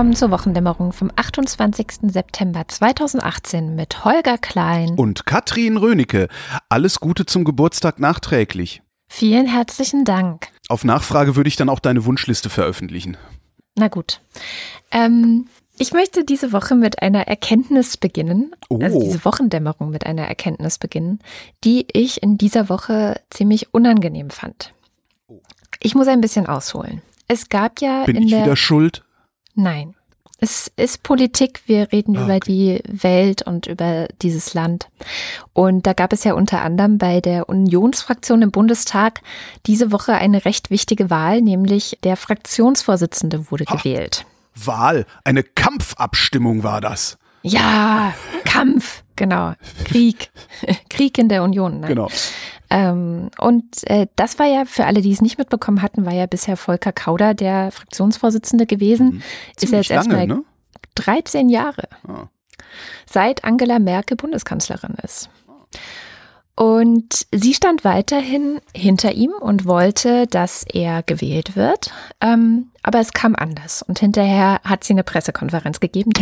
Willkommen zur Wochendämmerung vom 28. September 2018 mit Holger Klein und Katrin Rönecke. Alles Gute zum Geburtstag nachträglich. Vielen herzlichen Dank. Auf Nachfrage würde ich dann auch deine Wunschliste veröffentlichen. Na gut. Ähm, ich möchte diese Woche mit einer Erkenntnis beginnen, Oh. also diese Wochendämmerung mit einer Erkenntnis beginnen, die ich in dieser Woche ziemlich unangenehm fand. Ich muss ein bisschen ausholen. Es gab ja Bin in ich der wieder schuld? Nein. Es ist Politik. Wir reden Ah, über die Welt und über dieses Land. Und da gab es ja unter anderem bei der Unionsfraktion im Bundestag diese Woche eine recht wichtige Wahl, nämlich der Fraktionsvorsitzende wurde Ha. gewählt. Wahl. Eine Kampfabstimmung war das. Ja, Kampf, genau. Krieg. Krieg in der Union. Ne? Genau. Ähm, und äh, das war ja für alle, die es nicht mitbekommen hatten, war ja bisher Volker Kauder der Fraktionsvorsitzende gewesen. Ist er Ziemlich jetzt erst lange, mal ne? 13 Jahre. Ah. seit Angela Merkel Bundeskanzlerin ist. Und sie stand weiterhin hinter ihm und wollte, dass er gewählt wird. Ähm, aber es kam anders. Und hinterher hat sie eine Pressekonferenz gegeben.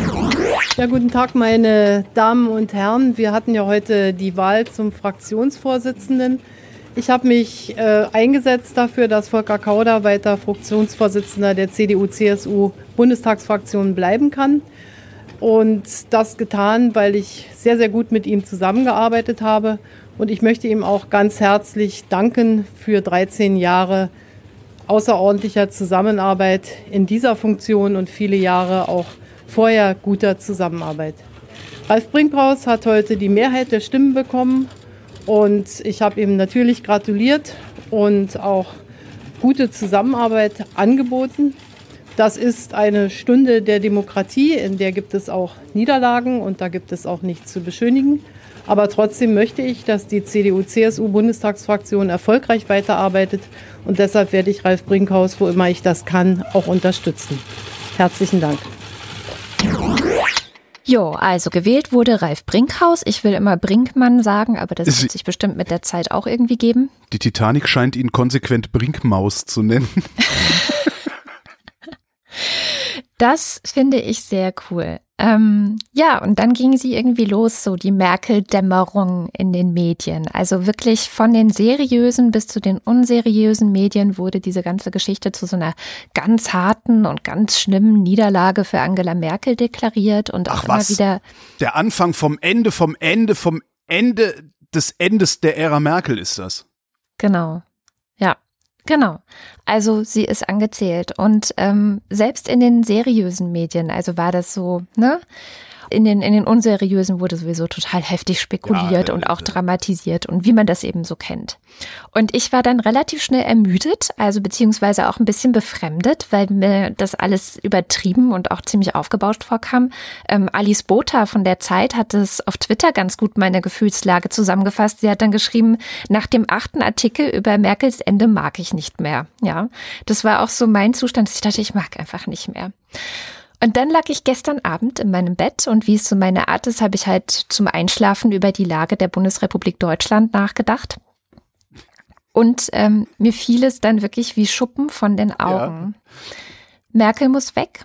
Ja, guten Tag, meine Damen und Herren. Wir hatten ja heute die Wahl zum Fraktionsvorsitzenden. Ich habe mich äh, eingesetzt dafür, dass Volker Kauder weiter Fraktionsvorsitzender der CDU-CSU-Bundestagsfraktion bleiben kann. Und das getan, weil ich sehr, sehr gut mit ihm zusammengearbeitet habe. Und ich möchte ihm auch ganz herzlich danken für 13 Jahre außerordentlicher Zusammenarbeit in dieser Funktion und viele Jahre auch vorher guter Zusammenarbeit. Ralf Brinkhaus hat heute die Mehrheit der Stimmen bekommen und ich habe ihm natürlich gratuliert und auch gute Zusammenarbeit angeboten. Das ist eine Stunde der Demokratie, in der gibt es auch Niederlagen und da gibt es auch nichts zu beschönigen. Aber trotzdem möchte ich, dass die CDU-CSU-Bundestagsfraktion erfolgreich weiterarbeitet und deshalb werde ich Ralf Brinkhaus, wo immer ich das kann, auch unterstützen. Herzlichen Dank. Jo, also gewählt wurde Ralf Brinkhaus. Ich will immer Brinkmann sagen, aber das Sie- wird sich bestimmt mit der Zeit auch irgendwie geben. Die Titanic scheint ihn konsequent Brinkmaus zu nennen. Das finde ich sehr cool. Ähm, ja, und dann ging sie irgendwie los, so die Merkel-Dämmerung in den Medien. Also wirklich von den seriösen bis zu den unseriösen Medien wurde diese ganze Geschichte zu so einer ganz harten und ganz schlimmen Niederlage für Angela Merkel deklariert und auch Ach, immer was? wieder Der Anfang vom Ende, vom Ende, vom Ende des Endes der Ära Merkel ist das. Genau. Genau. Also sie ist angezählt. Und ähm, selbst in den seriösen Medien, also war das so, ne? In den, in den unseriösen wurde sowieso total heftig spekuliert Ja, und auch dramatisiert und wie man das eben so kennt. Und ich war dann relativ schnell ermüdet, also beziehungsweise auch ein bisschen befremdet, weil mir das alles übertrieben und auch ziemlich aufgebauscht vorkam. Ähm, Alice Botha von der Zeit hat es auf Twitter ganz gut meine Gefühlslage zusammengefasst. Sie hat dann geschrieben, nach dem achten Artikel über Merkels Ende mag ich nicht mehr. Ja, das war auch so mein Zustand, dass ich dachte, ich mag einfach nicht mehr. Und dann lag ich gestern Abend in meinem Bett und wie es so meine Art ist, habe ich halt zum Einschlafen über die Lage der Bundesrepublik Deutschland nachgedacht. Und ähm, mir fiel es dann wirklich wie Schuppen von den Augen. Merkel muss weg.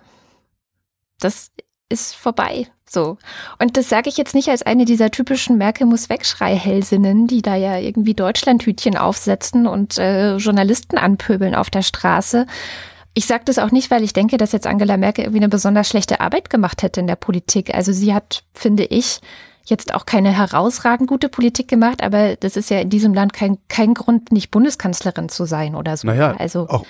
Das ist vorbei. So. Und das sage ich jetzt nicht als eine dieser typischen Merkel muss wegschrei-Hellsinnen, die da ja irgendwie Deutschlandhütchen aufsetzen und äh, Journalisten anpöbeln auf der Straße. Ich sage das auch nicht, weil ich denke, dass jetzt Angela Merkel irgendwie eine besonders schlechte Arbeit gemacht hätte in der Politik. Also sie hat, finde ich, jetzt auch keine herausragend gute Politik gemacht, aber das ist ja in diesem Land kein, kein Grund, nicht Bundeskanzlerin zu sein oder so. Naja, also auch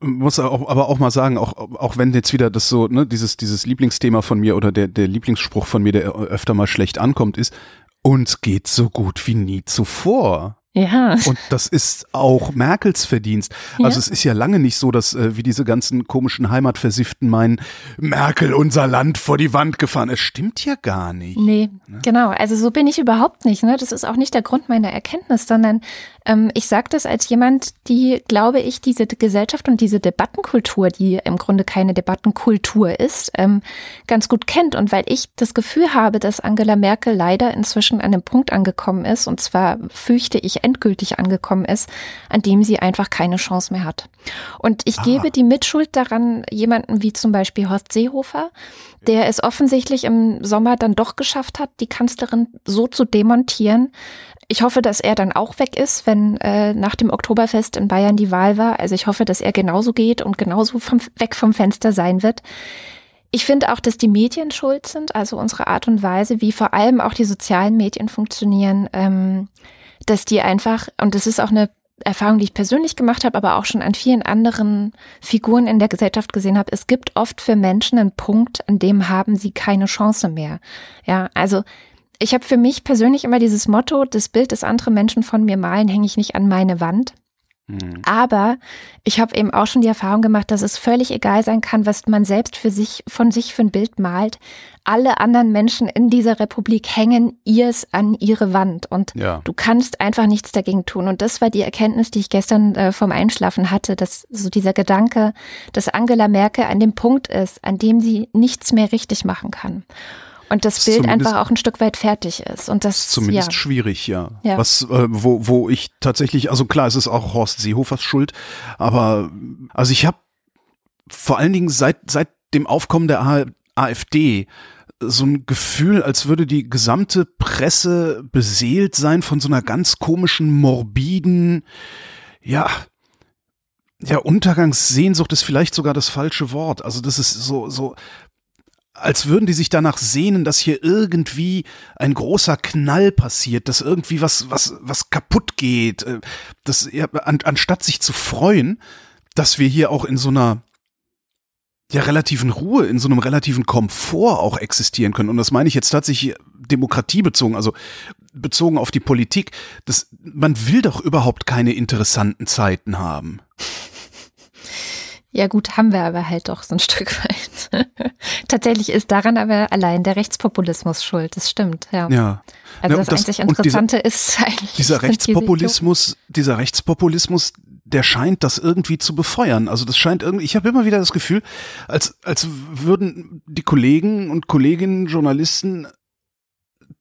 muss auch, aber auch mal sagen, auch, auch wenn jetzt wieder das so, ne, dieses, dieses Lieblingsthema von mir oder der, der Lieblingsspruch von mir, der öfter mal schlecht ankommt, ist, uns geht so gut wie nie zuvor. Ja. Und das ist auch Merkels Verdienst. Also Ja. es ist ja lange nicht so, dass äh, wie diese ganzen komischen Heimatversifften meinen, Merkel unser Land vor die Wand gefahren. Es stimmt ja gar nicht. Nee, genau. Also so bin ich überhaupt nicht. Ne? Das ist auch nicht der Grund meiner Erkenntnis, sondern ähm, ich sage das als jemand, die, glaube ich, diese Gesellschaft und diese Debattenkultur, die im Grunde keine Debattenkultur ist, ähm, ganz gut kennt. Und weil ich das Gefühl habe, dass Angela Merkel leider inzwischen an einem Punkt angekommen ist, und zwar fürchte ich endgültig angekommen ist, an dem sie einfach keine Chance mehr hat. Und ich Ah. gebe die Mitschuld daran jemanden wie zum Beispiel Horst Seehofer, der es offensichtlich im Sommer dann doch geschafft hat, die Kanzlerin so zu demontieren. Ich hoffe, dass er dann auch weg ist, wenn äh, nach dem Oktoberfest in Bayern die Wahl war. Also ich hoffe, dass er genauso geht und genauso vom, weg vom Fenster sein wird. Ich finde auch, dass die Medien schuld sind, also unsere Art und Weise, wie vor allem auch die sozialen Medien funktionieren, ähm, dass die einfach, und das ist auch eine Erfahrung, die ich persönlich gemacht habe, aber auch schon an vielen anderen Figuren in der Gesellschaft gesehen habe, es gibt oft für Menschen einen Punkt, an dem haben sie keine Chance mehr. Ja, also ich habe für mich persönlich immer dieses Motto, das Bild, das andere Menschen von mir malen, hänge ich nicht an meine Wand. Hm. Aber ich habe eben auch schon die Erfahrung gemacht, dass es völlig egal sein kann, was man selbst für sich, von sich für ein Bild malt. Alle anderen Menschen in dieser Republik hängen ihrs an ihre Wand und Ja. du kannst einfach nichts dagegen tun. Und das war die Erkenntnis, die ich gestern äh, vom Einschlafen hatte, dass so dieser Gedanke, dass Angela Merkel an dem Punkt ist, an dem sie nichts mehr richtig machen kann. Und das Bild einfach auch ein Stück weit fertig ist. Und das, Zumindest ja. schwierig, ja. Ja. Was, äh, wo, wo ich tatsächlich, also klar, es ist auch Horst Seehofers Schuld, aber also ich habe vor allen Dingen seit, seit dem Aufkommen der A- AfD so ein Gefühl, als würde die gesamte Presse beseelt sein von so einer ganz komischen, morbiden, ja, ja, Untergangssehnsucht ist vielleicht sogar das falsche Wort. Also das ist so, so, als würden die sich danach sehnen, dass hier irgendwie ein großer Knall passiert, dass irgendwie was, was, was kaputt geht, äh, dass, ja, an, anstatt sich zu freuen, dass wir hier auch in so einer, ja, relativen Ruhe, in so einem relativen Komfort auch existieren können. Und das meine ich jetzt tatsächlich demokratiebezogen, also bezogen auf die Politik. Das, man will doch überhaupt keine interessanten Zeiten haben. Ja gut, haben wir aber halt doch so ein Stück weit. Tatsächlich ist daran aber allein der Rechtspopulismus schuld, das stimmt, ja. Ja. Also Ja, das, und das- einzig und dieser- Interessante ist eigentlich. dieser Rechtspopulismus, dieser Rechtspopulismus, der scheint das irgendwie zu befeuern. Also das scheint irgendwie, ich habe immer wieder das Gefühl, als, als würden die Kollegen und Kolleginnen, Journalisten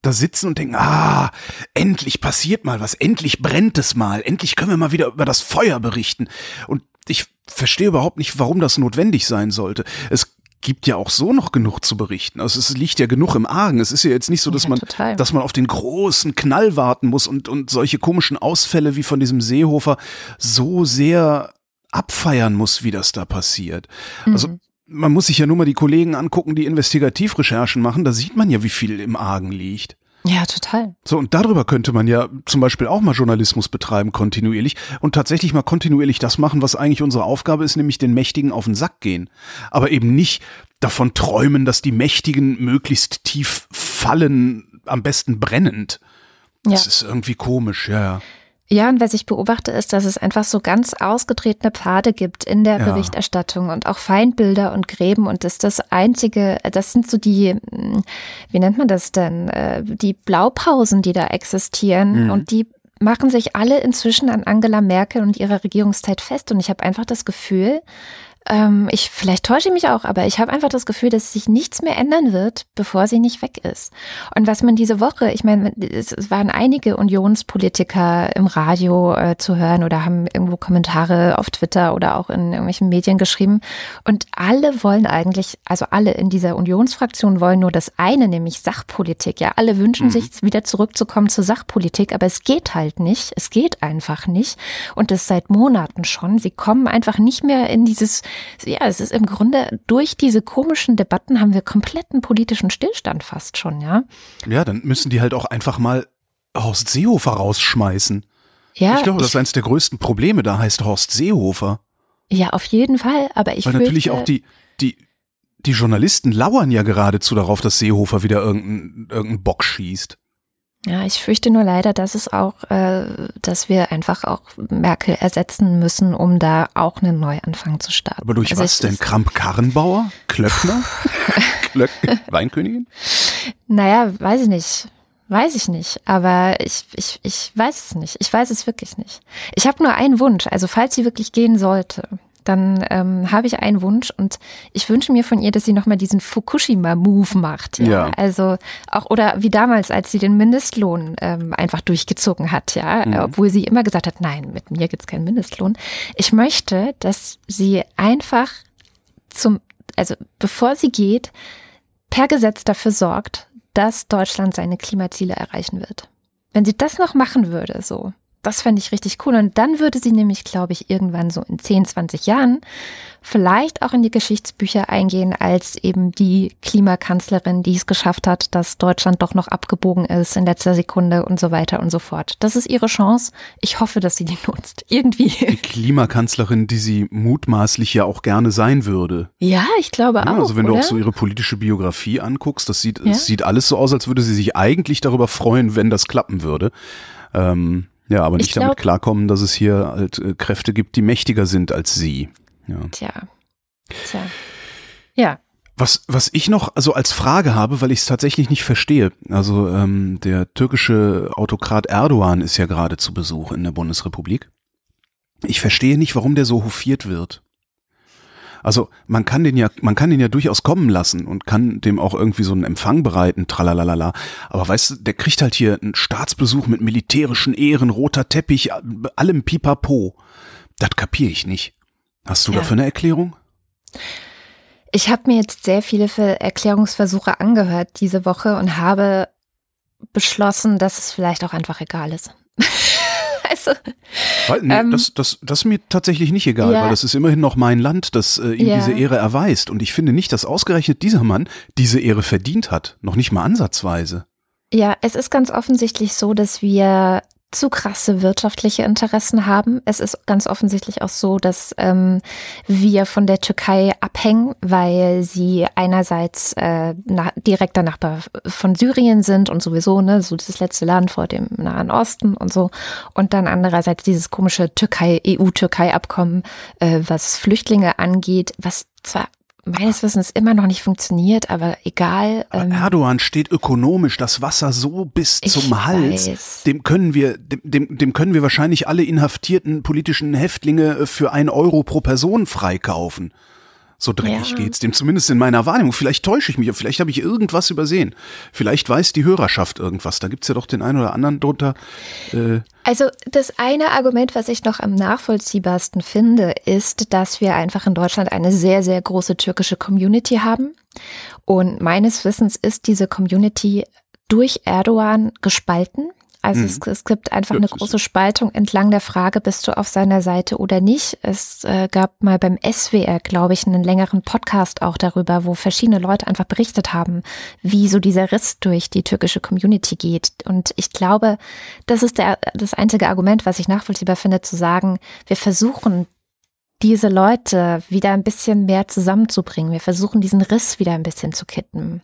da sitzen und denken, ah, endlich passiert mal was, endlich brennt es mal, endlich können wir mal wieder über das Feuer berichten. Und ich verstehe überhaupt nicht, warum das notwendig sein sollte. Es gibt ja auch so noch genug zu berichten. Also es liegt ja genug im Argen. Es ist ja jetzt nicht so, dass Ja, man, total. dass man auf den großen Knall warten muss und, und solche komischen Ausfälle wie von diesem Seehofer so sehr abfeiern muss, wie das da passiert. Also Mhm. man muss sich ja nur mal die Kollegen angucken, die Investigativrecherchen machen. Da sieht man ja, wie viel im Argen liegt. Ja, total. So, und darüber könnte man ja zum Beispiel auch mal Journalismus betreiben, kontinuierlich und tatsächlich mal kontinuierlich das machen, was eigentlich unsere Aufgabe ist, nämlich den Mächtigen auf den Sack gehen. Aber eben nicht davon träumen, dass die Mächtigen möglichst tief fallen, am besten brennend. Ja. Das ist irgendwie komisch, ja, ja. Und was ich beobachte, ist, dass es einfach so ganz ausgetretene Pfade gibt in der Ja. Berichterstattung und auch Feindbilder und Gräben und das ist das einzige, das sind so die, hm, wie nennt man das denn, äh, die Blaupausen, die da existieren Mhm. und die machen sich alle inzwischen an Angela Merkel und ihrer Regierungszeit fest und ich habe einfach das Gefühl, ähm, ich vielleicht täusche ich mich auch, aber ich habe einfach das Gefühl, dass sich nichts mehr ändern wird, bevor sie nicht weg ist. Und was man diese Woche, ich meine, es, es waren einige Unionspolitiker im Radio äh, zu hören oder haben irgendwo Kommentare auf Twitter oder auch in irgendwelchen Medien geschrieben. Und alle wollen eigentlich, also alle in dieser Unionsfraktion wollen nur das eine, nämlich Sachpolitik. Ja, alle wünschen Mhm. sich wieder zurückzukommen zur Sachpolitik, aber es geht halt nicht. Es geht einfach nicht. Und das seit Monaten schon. Sie kommen einfach nicht mehr in dieses, ja, es ist im Grunde durch diese komischen Debatten haben wir kompletten politischen Stillstand fast schon, ja. Ja, dann müssen die halt auch einfach mal Horst Seehofer rausschmeißen. Ja, ich glaube, das ist eins der größten Probleme, da heißt Horst Seehofer. ja, auf jeden Fall. Aber ich Weil natürlich fürchte- auch die, die, die Journalisten lauern ja geradezu darauf, dass Seehofer wieder irgendeinen irgendeinen Bock schießt. Ja, ich fürchte nur leider, dass es auch, äh, dass wir einfach auch Merkel ersetzen müssen, um da auch einen Neuanfang zu starten. Aber durch Also was denn? Kramp-Karrenbauer? Klöckner? Klöck Weinkönigin? Naja, weiß ich nicht. Weiß ich nicht. Aber ich, ich, ich weiß es nicht. Ich weiß es wirklich nicht. Ich habe nur einen Wunsch. Also falls sie wirklich gehen sollte, dann ähm, habe ich einen Wunsch und ich wünsche mir von ihr, dass sie nochmal diesen Fukushima-Move macht. Ja? ja? Also auch, oder wie damals, als sie den Mindestlohn ähm, einfach durchgezogen hat, ja, mhm. obwohl sie immer gesagt hat, nein, mit mir gibt's keinen Mindestlohn. Ich möchte, dass sie einfach zum, also bevor sie geht, per Gesetz dafür sorgt, dass Deutschland seine Klimaziele erreichen wird. Wenn sie das noch machen würde, so, das fände ich richtig cool. Und dann würde sie nämlich, glaube ich, irgendwann so in 10, 20 Jahren vielleicht auch in die Geschichtsbücher eingehen als eben die Klimakanzlerin, die es geschafft hat, dass Deutschland doch noch abgebogen ist in letzter Sekunde und so weiter und so fort. Das ist ihre Chance. Ich hoffe, dass sie die nutzt. Irgendwie. Die Klimakanzlerin, die sie mutmaßlich ja auch gerne sein würde. Ja, ich glaube ja, auch. Also wenn oder? du auch so ihre politische Biografie anguckst, das sieht, ja? es sieht alles so aus, als würde sie sich eigentlich darüber freuen, wenn das klappen würde. Ähm, ja, aber nicht glaub, damit klarkommen, dass es hier halt äh, Kräfte gibt, die mächtiger sind als sie. Ja. Tja. Tja. Ja. Was, was ich noch also als Frage habe, weil ich es tatsächlich nicht verstehe. Also ähm, der türkische Autokrat Erdogan ist ja gerade zu Besuch in der Bundesrepublik. Ich verstehe nicht, warum der so hofiert wird. Also man kann den ja, man kann den ja durchaus kommen lassen und kann dem auch irgendwie so einen Empfang bereiten, tralalala. Aber weißt du, der kriegt halt hier einen Staatsbesuch mit militärischen Ehren, roter Teppich, allem Pipapo. Das kapiere ich nicht. Hast du ja. dafür eine Erklärung? Ich habe mir jetzt sehr viele Erklärungsversuche angehört diese Woche und habe beschlossen, dass es vielleicht auch einfach egal ist. also, nee, ähm, das, das, das ist mir tatsächlich nicht egal, ja. weil das ist immerhin noch mein Land, das äh, ihm ja. diese Ehre erweist. Und ich finde nicht, dass ausgerechnet dieser Mann diese Ehre verdient hat. Noch nicht mal ansatzweise. Ja, es ist ganz offensichtlich so, dass wir zu krasse wirtschaftliche Interessen haben. Es ist ganz offensichtlich auch so, dass ähm, wir von der Türkei abhängen, weil sie einerseits äh, na, direkter Nachbar von Syrien sind und sowieso, ne, so das letzte Land vor dem Nahen Osten und so. Und dann andererseits dieses komische Türkei, EU-Türkei-Abkommen, äh, was Flüchtlinge angeht, was zwar meines Wissens immer noch nicht funktioniert, aber egal. Ähm, Erdogan steht ökonomisch das Wasser so bis zum Hals. Weiß. Dem können wir, dem, dem, dem können wir wahrscheinlich alle inhaftierten politischen Häftlinge für ein Euro pro Person freikaufen. So dreckig ja. geht's dem, zumindest in meiner Wahrnehmung. Vielleicht täusche ich mich, vielleicht habe ich irgendwas übersehen. Vielleicht weiß die Hörerschaft irgendwas. Da gibt's ja doch den einen oder anderen drunter. Äh also das eine Argument, was ich noch am nachvollziehbarsten finde, ist, dass wir einfach in Deutschland eine sehr, sehr große türkische Community haben. Und meines Wissens ist diese Community durch Erdogan gespalten. Also mhm. es, es, gibt einfach eine große Spaltung entlang der Frage, bist du auf seiner Seite oder nicht. Es äh, gab mal beim SWR, glaube ich, einen längeren Podcast auch darüber, wo verschiedene Leute einfach berichtet haben, wie so dieser Riss durch die türkische Community geht. Und ich glaube, das ist der, das einzige Argument, was ich nachvollziehbar finde, zu sagen, wir versuchen diese Leute wieder ein bisschen mehr zusammenzubringen. Wir versuchen diesen Riss wieder ein bisschen zu kitten.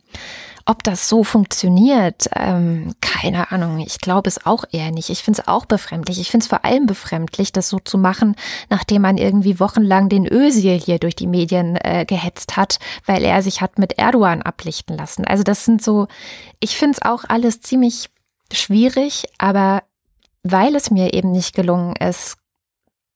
Ob das so funktioniert, ähm, keine Ahnung. Ich glaube es auch eher nicht. Ich finde es auch befremdlich. Ich finde es vor allem befremdlich, das so zu machen, nachdem man irgendwie wochenlang den Özil hier durch die Medien äh, gehetzt hat, weil er sich hat mit Erdogan ablichten lassen. Also das sind so, ich finde es auch alles ziemlich schwierig, aber weil es mir eben nicht gelungen ist,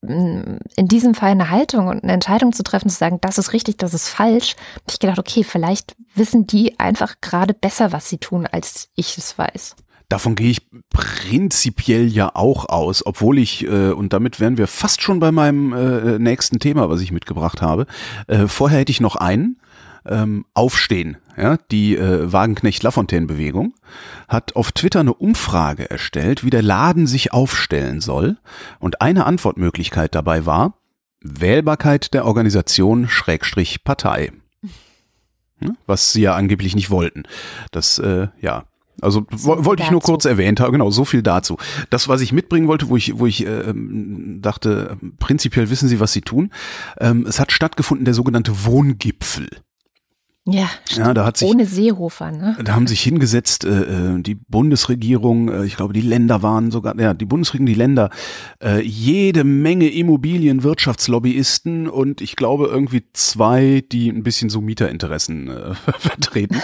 in diesem Fall eine Haltung und eine Entscheidung zu treffen, zu sagen, das ist richtig, das ist falsch, habe ich gedacht, okay, vielleicht wissen die einfach gerade besser, was sie tun, als ich es weiß. Davon gehe ich prinzipiell ja auch aus, obwohl ich, äh, und damit wären wir fast schon bei meinem äh, nächsten Thema, was ich mitgebracht habe. Äh, vorher hätte ich noch einen, ähm, Aufstehen, ja, die äh, Wagenknecht-Lafontaine-Bewegung, hat auf Twitter eine Umfrage erstellt, wie der Laden sich aufstellen soll. Und eine Antwortmöglichkeit dabei war, Wählbarkeit der Organisation Schrägstrich Partei. Was sie ja angeblich nicht wollten. Das, äh, ja, also so wollte ich nur kurz erwähnt haben, genau, so viel dazu. Das, was ich mitbringen wollte, wo ich, wo ich äh, dachte, prinzipiell wissen Sie, was Sie tun. Ähm, es hat stattgefunden der sogenannte Wohngipfel. Ja, ja da hat sich, ohne Seehofer, ne? Da haben sich hingesetzt, äh, äh, die Bundesregierung, äh, ich glaube, die Länder waren sogar, ja, die Bundesregierung, die Länder, äh, jede Menge Immobilienwirtschaftslobbyisten und ich glaube irgendwie zwei, die ein bisschen so Mieterinteressen äh, vertreten.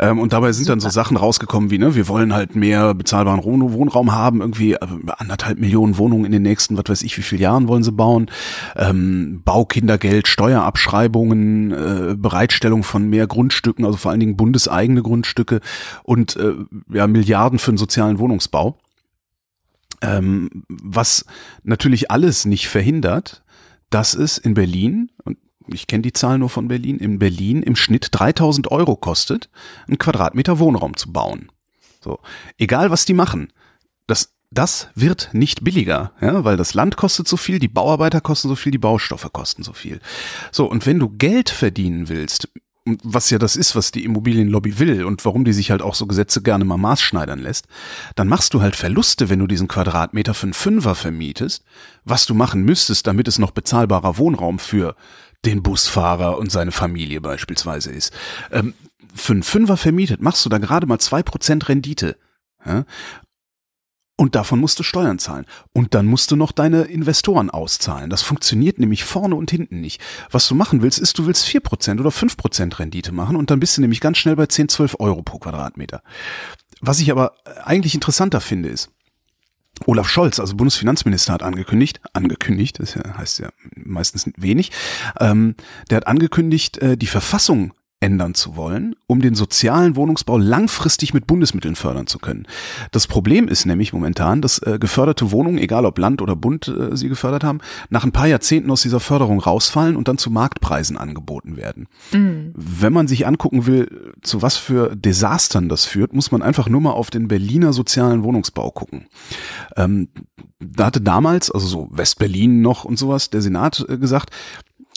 Ähm, und dabei sind Super. dann so Sachen rausgekommen wie, ne, wir wollen halt mehr bezahlbaren Wohnraum haben, irgendwie äh, anderthalb Millionen Wohnungen in den nächsten, was weiß ich, wie viele Jahren wollen sie bauen, ähm, Baukindergeld, Steuerabschreibungen, äh, Bereitstellung von mehr mehr Grundstücken, also vor allen Dingen bundeseigene Grundstücke und äh, ja, Milliarden für den sozialen Wohnungsbau. Ähm, was natürlich alles nicht verhindert, dass es in Berlin, und ich kenne die Zahl nur von Berlin, in Berlin im Schnitt 3000 Euro kostet, einen Quadratmeter Wohnraum zu bauen. So, egal was die machen, das das wird nicht billiger, ja, weil das Land kostet so viel, die Bauarbeiter kosten so viel, die Baustoffe kosten so viel. So, und wenn du Geld verdienen willst was ja das ist, was die Immobilienlobby will und warum die sich halt auch so Gesetze gerne mal maßschneidern lässt, dann machst du halt Verluste, wenn du diesen Quadratmeter für einen Fünfer vermietest, was du machen müsstest, damit es noch bezahlbarer Wohnraum für den Busfahrer und seine Familie beispielsweise ist. Ähm, für einen Fünfer vermietet machst du da gerade mal zwei Prozent Rendite. Ja? Und davon musst du Steuern zahlen. Und dann musst du noch deine Investoren auszahlen. Das funktioniert nämlich vorne und hinten nicht. Was du machen willst, ist, du willst vier Prozent oder fünf Prozent Rendite machen und dann bist du nämlich ganz schnell bei 10, 12 Euro pro Quadratmeter. Was ich aber eigentlich interessanter finde, ist, Olaf Scholz, also Bundesfinanzminister, hat angekündigt, angekündigt, das heißt ja meistens wenig, ähm, der hat angekündigt, äh, die Verfassung ändern zu wollen, um den sozialen Wohnungsbau langfristig mit Bundesmitteln fördern zu können. Das Problem ist nämlich momentan, dass äh, geförderte Wohnungen, egal ob Land oder Bund äh, sie gefördert haben, nach ein paar Jahrzehnten aus dieser Förderung rausfallen und dann zu Marktpreisen angeboten werden. Mhm. Wenn man sich angucken will, zu was für Desastern das führt, muss man einfach nur mal auf den Berliner sozialen Wohnungsbau gucken. Ähm, da hatte damals, also so Westberlin noch und sowas, der Senat äh, gesagt,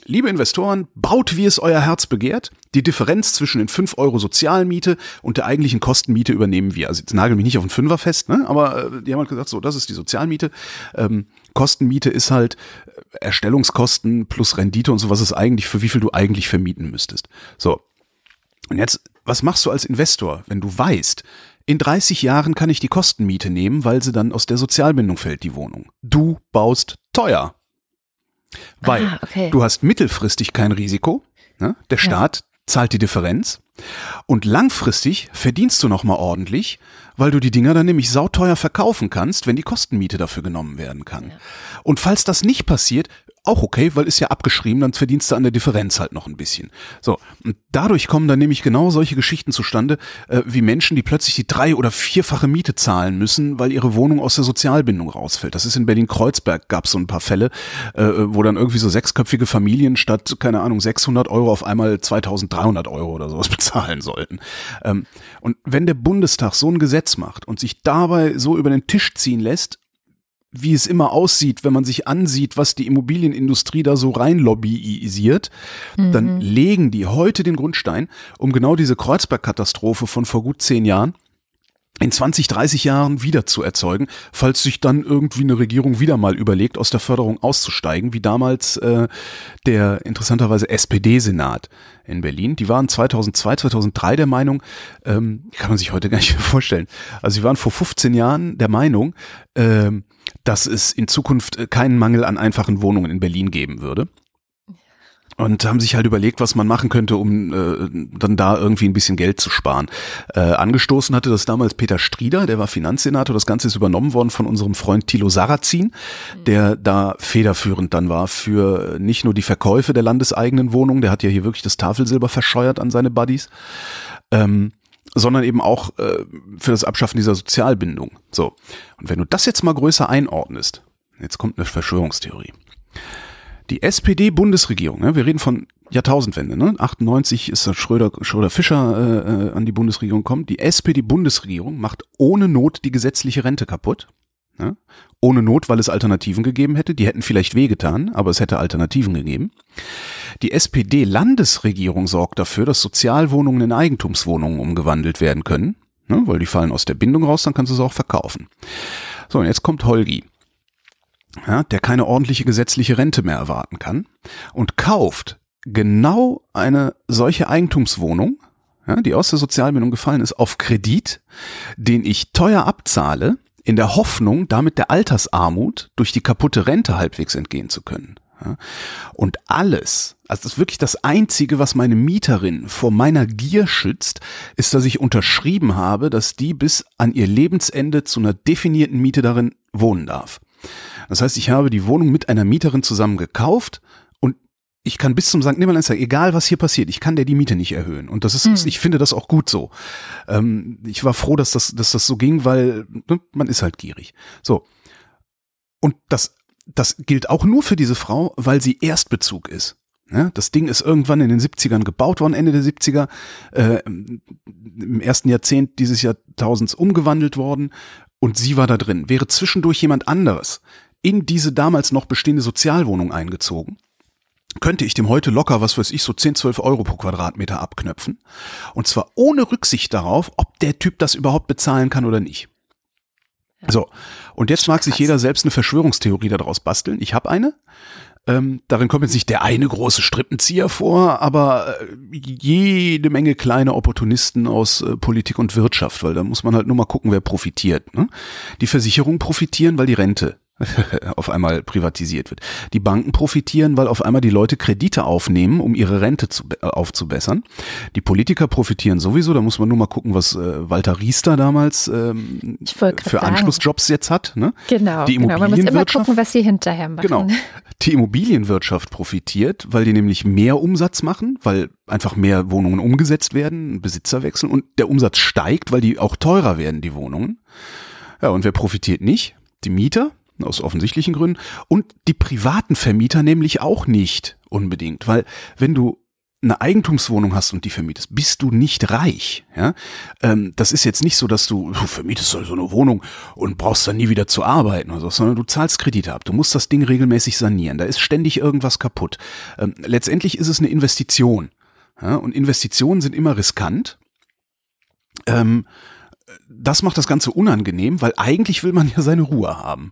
Liebe Investoren, baut, wie es euer Herz begehrt. Die Differenz zwischen den 5 Euro Sozialmiete und der eigentlichen Kostenmiete übernehmen wir. Also jetzt nagel mich nicht auf den Fünfer fest, ne? aber äh, die haben halt gesagt, so, das ist die Sozialmiete. Ähm, Kostenmiete ist halt äh, Erstellungskosten plus Rendite und so, was ist eigentlich, für wie viel du eigentlich vermieten müsstest. So. Und jetzt, was machst du als Investor, wenn du weißt, in 30 Jahren kann ich die Kostenmiete nehmen, weil sie dann aus der Sozialbindung fällt, die Wohnung. Du baust teuer. Weil ah, okay. du hast mittelfristig kein Risiko. Ne? Der Staat ja. zahlt die Differenz. Und langfristig verdienst du nochmal ordentlich, weil du die Dinger dann nämlich sauteuer verkaufen kannst, wenn die Kostenmiete dafür genommen werden kann. Ja. Und falls das nicht passiert, auch okay, weil ist ja abgeschrieben, dann verdienst du an der Differenz halt noch ein bisschen. So, und dadurch kommen dann nämlich genau solche Geschichten zustande, äh, wie Menschen, die plötzlich die drei- oder vierfache Miete zahlen müssen, weil ihre Wohnung aus der Sozialbindung rausfällt. Das ist in Berlin-Kreuzberg, gab es so ein paar Fälle, äh, wo dann irgendwie so sechsköpfige Familien statt, keine Ahnung, 600 Euro auf einmal 2300 Euro oder sowas bezahlen sollten. Ähm, und wenn der Bundestag so ein Gesetz macht und sich dabei so über den Tisch ziehen lässt, wie es immer aussieht, wenn man sich ansieht, was die Immobilienindustrie da so rein lobbyisiert, mhm. dann legen die heute den Grundstein, um genau diese Kreuzberg-Katastrophe von vor gut zehn Jahren in 20, 30 Jahren wieder zu erzeugen, falls sich dann irgendwie eine Regierung wieder mal überlegt, aus der Förderung auszusteigen, wie damals äh, der interessanterweise SPD-Senat in Berlin. Die waren 2002, 2003 der Meinung, ähm, kann man sich heute gar nicht mehr vorstellen. Also sie waren vor 15 Jahren der Meinung, ähm, dass es in Zukunft keinen Mangel an einfachen Wohnungen in Berlin geben würde und haben sich halt überlegt, was man machen könnte, um äh, dann da irgendwie ein bisschen Geld zu sparen. Äh, angestoßen hatte das damals Peter Strieder, der war Finanzsenator. Das Ganze ist übernommen worden von unserem Freund Thilo Sarrazin, der da federführend dann war für nicht nur die Verkäufe der landeseigenen Wohnungen, der hat ja hier wirklich das Tafelsilber verscheuert an seine Buddies, ähm, sondern eben auch äh, für das Abschaffen dieser Sozialbindung. So. Und wenn du das jetzt mal größer einordnest, jetzt kommt eine Verschwörungstheorie. Die SPD-Bundesregierung, ne, wir reden von Jahrtausendwende, ne? 98 ist Schröder, Schröder Fischer äh, äh, an die Bundesregierung kommt. Die SPD-Bundesregierung macht ohne Not die gesetzliche Rente kaputt. Ne? Ohne Not, weil es Alternativen gegeben hätte. Die hätten vielleicht wehgetan, aber es hätte Alternativen gegeben. Die SPD-Landesregierung sorgt dafür, dass Sozialwohnungen in Eigentumswohnungen umgewandelt werden können, ne? weil die fallen aus der Bindung raus, dann kannst du sie auch verkaufen. So, und jetzt kommt Holgi ja, der keine ordentliche gesetzliche Rente mehr erwarten kann und kauft genau eine solche Eigentumswohnung, ja, die aus der Sozialbindung gefallen ist, auf Kredit, den ich teuer abzahle, in der Hoffnung, damit der Altersarmut durch die kaputte Rente halbwegs entgehen zu können. Und alles, also das ist wirklich das Einzige, was meine Mieterin vor meiner Gier schützt, ist, dass ich unterschrieben habe, dass die bis an ihr Lebensende zu einer definierten Miete darin wohnen darf. Das heißt, ich habe die Wohnung mit einer Mieterin zusammen gekauft und ich kann bis zum St. Nimmerleinstag, egal was hier passiert, ich kann der die Miete nicht erhöhen. Und das ist, hm. ich finde das auch gut so. Ähm, ich war froh, dass das, dass das so ging, weil ne, man ist halt gierig. So. Und das das gilt auch nur für diese Frau, weil sie Erstbezug ist. Ja, das Ding ist irgendwann in den 70ern gebaut worden, Ende der 70er, äh, im ersten Jahrzehnt dieses Jahrtausends umgewandelt worden und sie war da drin. Wäre zwischendurch jemand anderes in diese damals noch bestehende Sozialwohnung eingezogen, könnte ich dem heute locker, was weiß ich, so 10, 12 Euro pro Quadratmeter abknöpfen. Und zwar ohne Rücksicht darauf, ob der Typ das überhaupt bezahlen kann oder nicht. So, und jetzt mag sich jeder selbst eine Verschwörungstheorie daraus basteln. Ich habe eine. Ähm, darin kommt jetzt nicht der eine große Strippenzieher vor, aber äh, jede Menge kleine Opportunisten aus äh, Politik und Wirtschaft, weil da muss man halt nur mal gucken, wer profitiert. Ne? Die Versicherungen profitieren, weil die Rente auf einmal privatisiert wird. Die Banken profitieren, weil auf einmal die Leute Kredite aufnehmen, um ihre Rente zu, äh, aufzubessern. Die Politiker profitieren sowieso, da muss man nur mal gucken, was äh, Walter Riester damals ähm, für sagen. Anschlussjobs jetzt hat. Ne? Genau, die genau. man muss immer gucken, was sie hinterher machen. Genau. Die Immobilienwirtschaft profitiert, weil die nämlich mehr Umsatz machen, weil einfach mehr Wohnungen umgesetzt werden, Besitzer wechseln und der Umsatz steigt, weil die auch teurer werden, die Wohnungen. Ja, und wer profitiert nicht? Die Mieter, aus offensichtlichen Gründen. Und die privaten Vermieter nämlich auch nicht unbedingt, weil wenn du eine Eigentumswohnung hast und die vermietest, bist du nicht reich. Ja? Ähm, das ist jetzt nicht so, dass du, du vermietest so eine Wohnung und brauchst dann nie wieder zu arbeiten oder so, sondern du zahlst Kredite ab. Du musst das Ding regelmäßig sanieren. Da ist ständig irgendwas kaputt. Ähm, letztendlich ist es eine Investition. Ja? Und Investitionen sind immer riskant. Ähm, das macht das Ganze unangenehm, weil eigentlich will man ja seine Ruhe haben.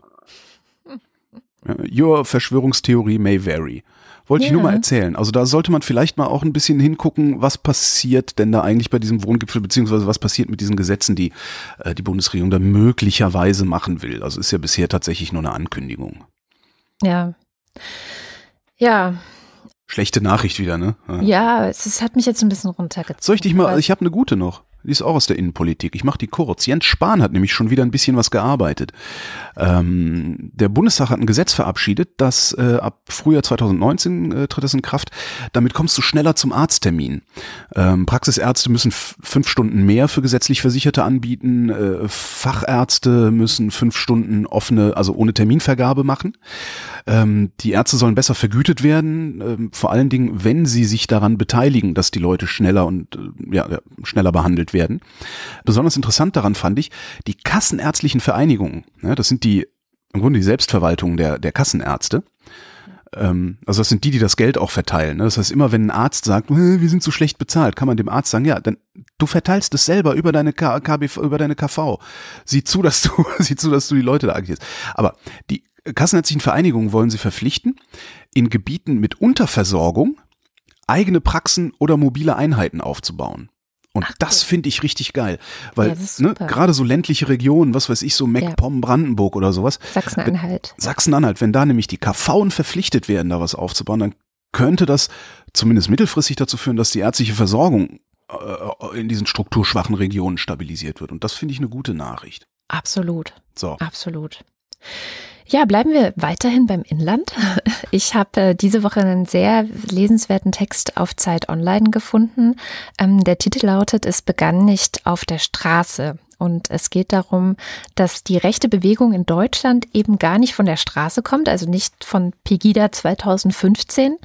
Your Verschwörungstheorie may vary. Wollte yeah. ich nur mal erzählen. Also da sollte man vielleicht mal auch ein bisschen hingucken, was passiert denn da eigentlich bei diesem Wohngipfel, beziehungsweise was passiert mit diesen Gesetzen, die äh, die Bundesregierung da möglicherweise machen will. Also ist ja bisher tatsächlich nur eine Ankündigung. Ja. Ja. Schlechte Nachricht wieder, ne? Ja, ja es, es, hat mich jetzt ein bisschen runtergezogen. Soll ich dich mal, ich habe eine gute noch. Die ist auch aus der Innenpolitik. Ich mache die kurz. Jens Spahn hat nämlich schon wieder ein bisschen was gearbeitet. Ähm, der Bundestag hat ein Gesetz verabschiedet, das äh, ab Frühjahr 2019 äh, tritt es in Kraft. Damit kommst du schneller zum Arzttermin. Ähm, Praxisärzte müssen fünf Stunden mehr für gesetzlich Versicherte anbieten. Äh, Fachärzte müssen fünf Stunden offene, also ohne Terminvergabe machen. Ähm, die Ärzte sollen besser vergütet werden, ähm, vor allen Dingen, wenn sie sich daran beteiligen, dass die Leute schneller und äh, ja, schneller behandelt werden. Besonders interessant daran fand ich, die kassenärztlichen Vereinigungen, ja, das sind die im Grunde die Selbstverwaltung der, der Kassenärzte, ähm, also das sind die, die das Geld auch verteilen. Ne? Das heißt, immer wenn ein Arzt sagt, wir sind so schlecht bezahlt, kann man dem Arzt sagen, ja, dann du verteilst es selber über deine K KBV, über deine KV. Sieh zu, dass du, sieh zu, dass du die Leute da agierst. Aber die kassenärztlichen Vereinigungen wollen sie verpflichten, in Gebieten mit Unterversorgung eigene Praxen oder mobile Einheiten aufzubauen. Und Ach, das finde ich richtig geil, weil ja, ne, gerade so ländliche Regionen, was weiß ich, so MacPom, ja. Brandenburg oder sowas. Sachsen-Anhalt. Sachsen-Anhalt, wenn da nämlich die KVen verpflichtet werden, da was aufzubauen, dann könnte das zumindest mittelfristig dazu führen, dass die ärztliche Versorgung äh, in diesen strukturschwachen Regionen stabilisiert wird. Und das finde ich eine gute Nachricht. Absolut. So. Absolut. Ja, bleiben wir weiterhin beim Inland. Ich habe äh, diese Woche einen sehr lesenswerten Text auf Zeit Online gefunden. Ähm, der Titel lautet Es begann nicht auf der Straße. Und es geht darum, dass die rechte Bewegung in Deutschland eben gar nicht von der Straße kommt, also nicht von Pegida 2015,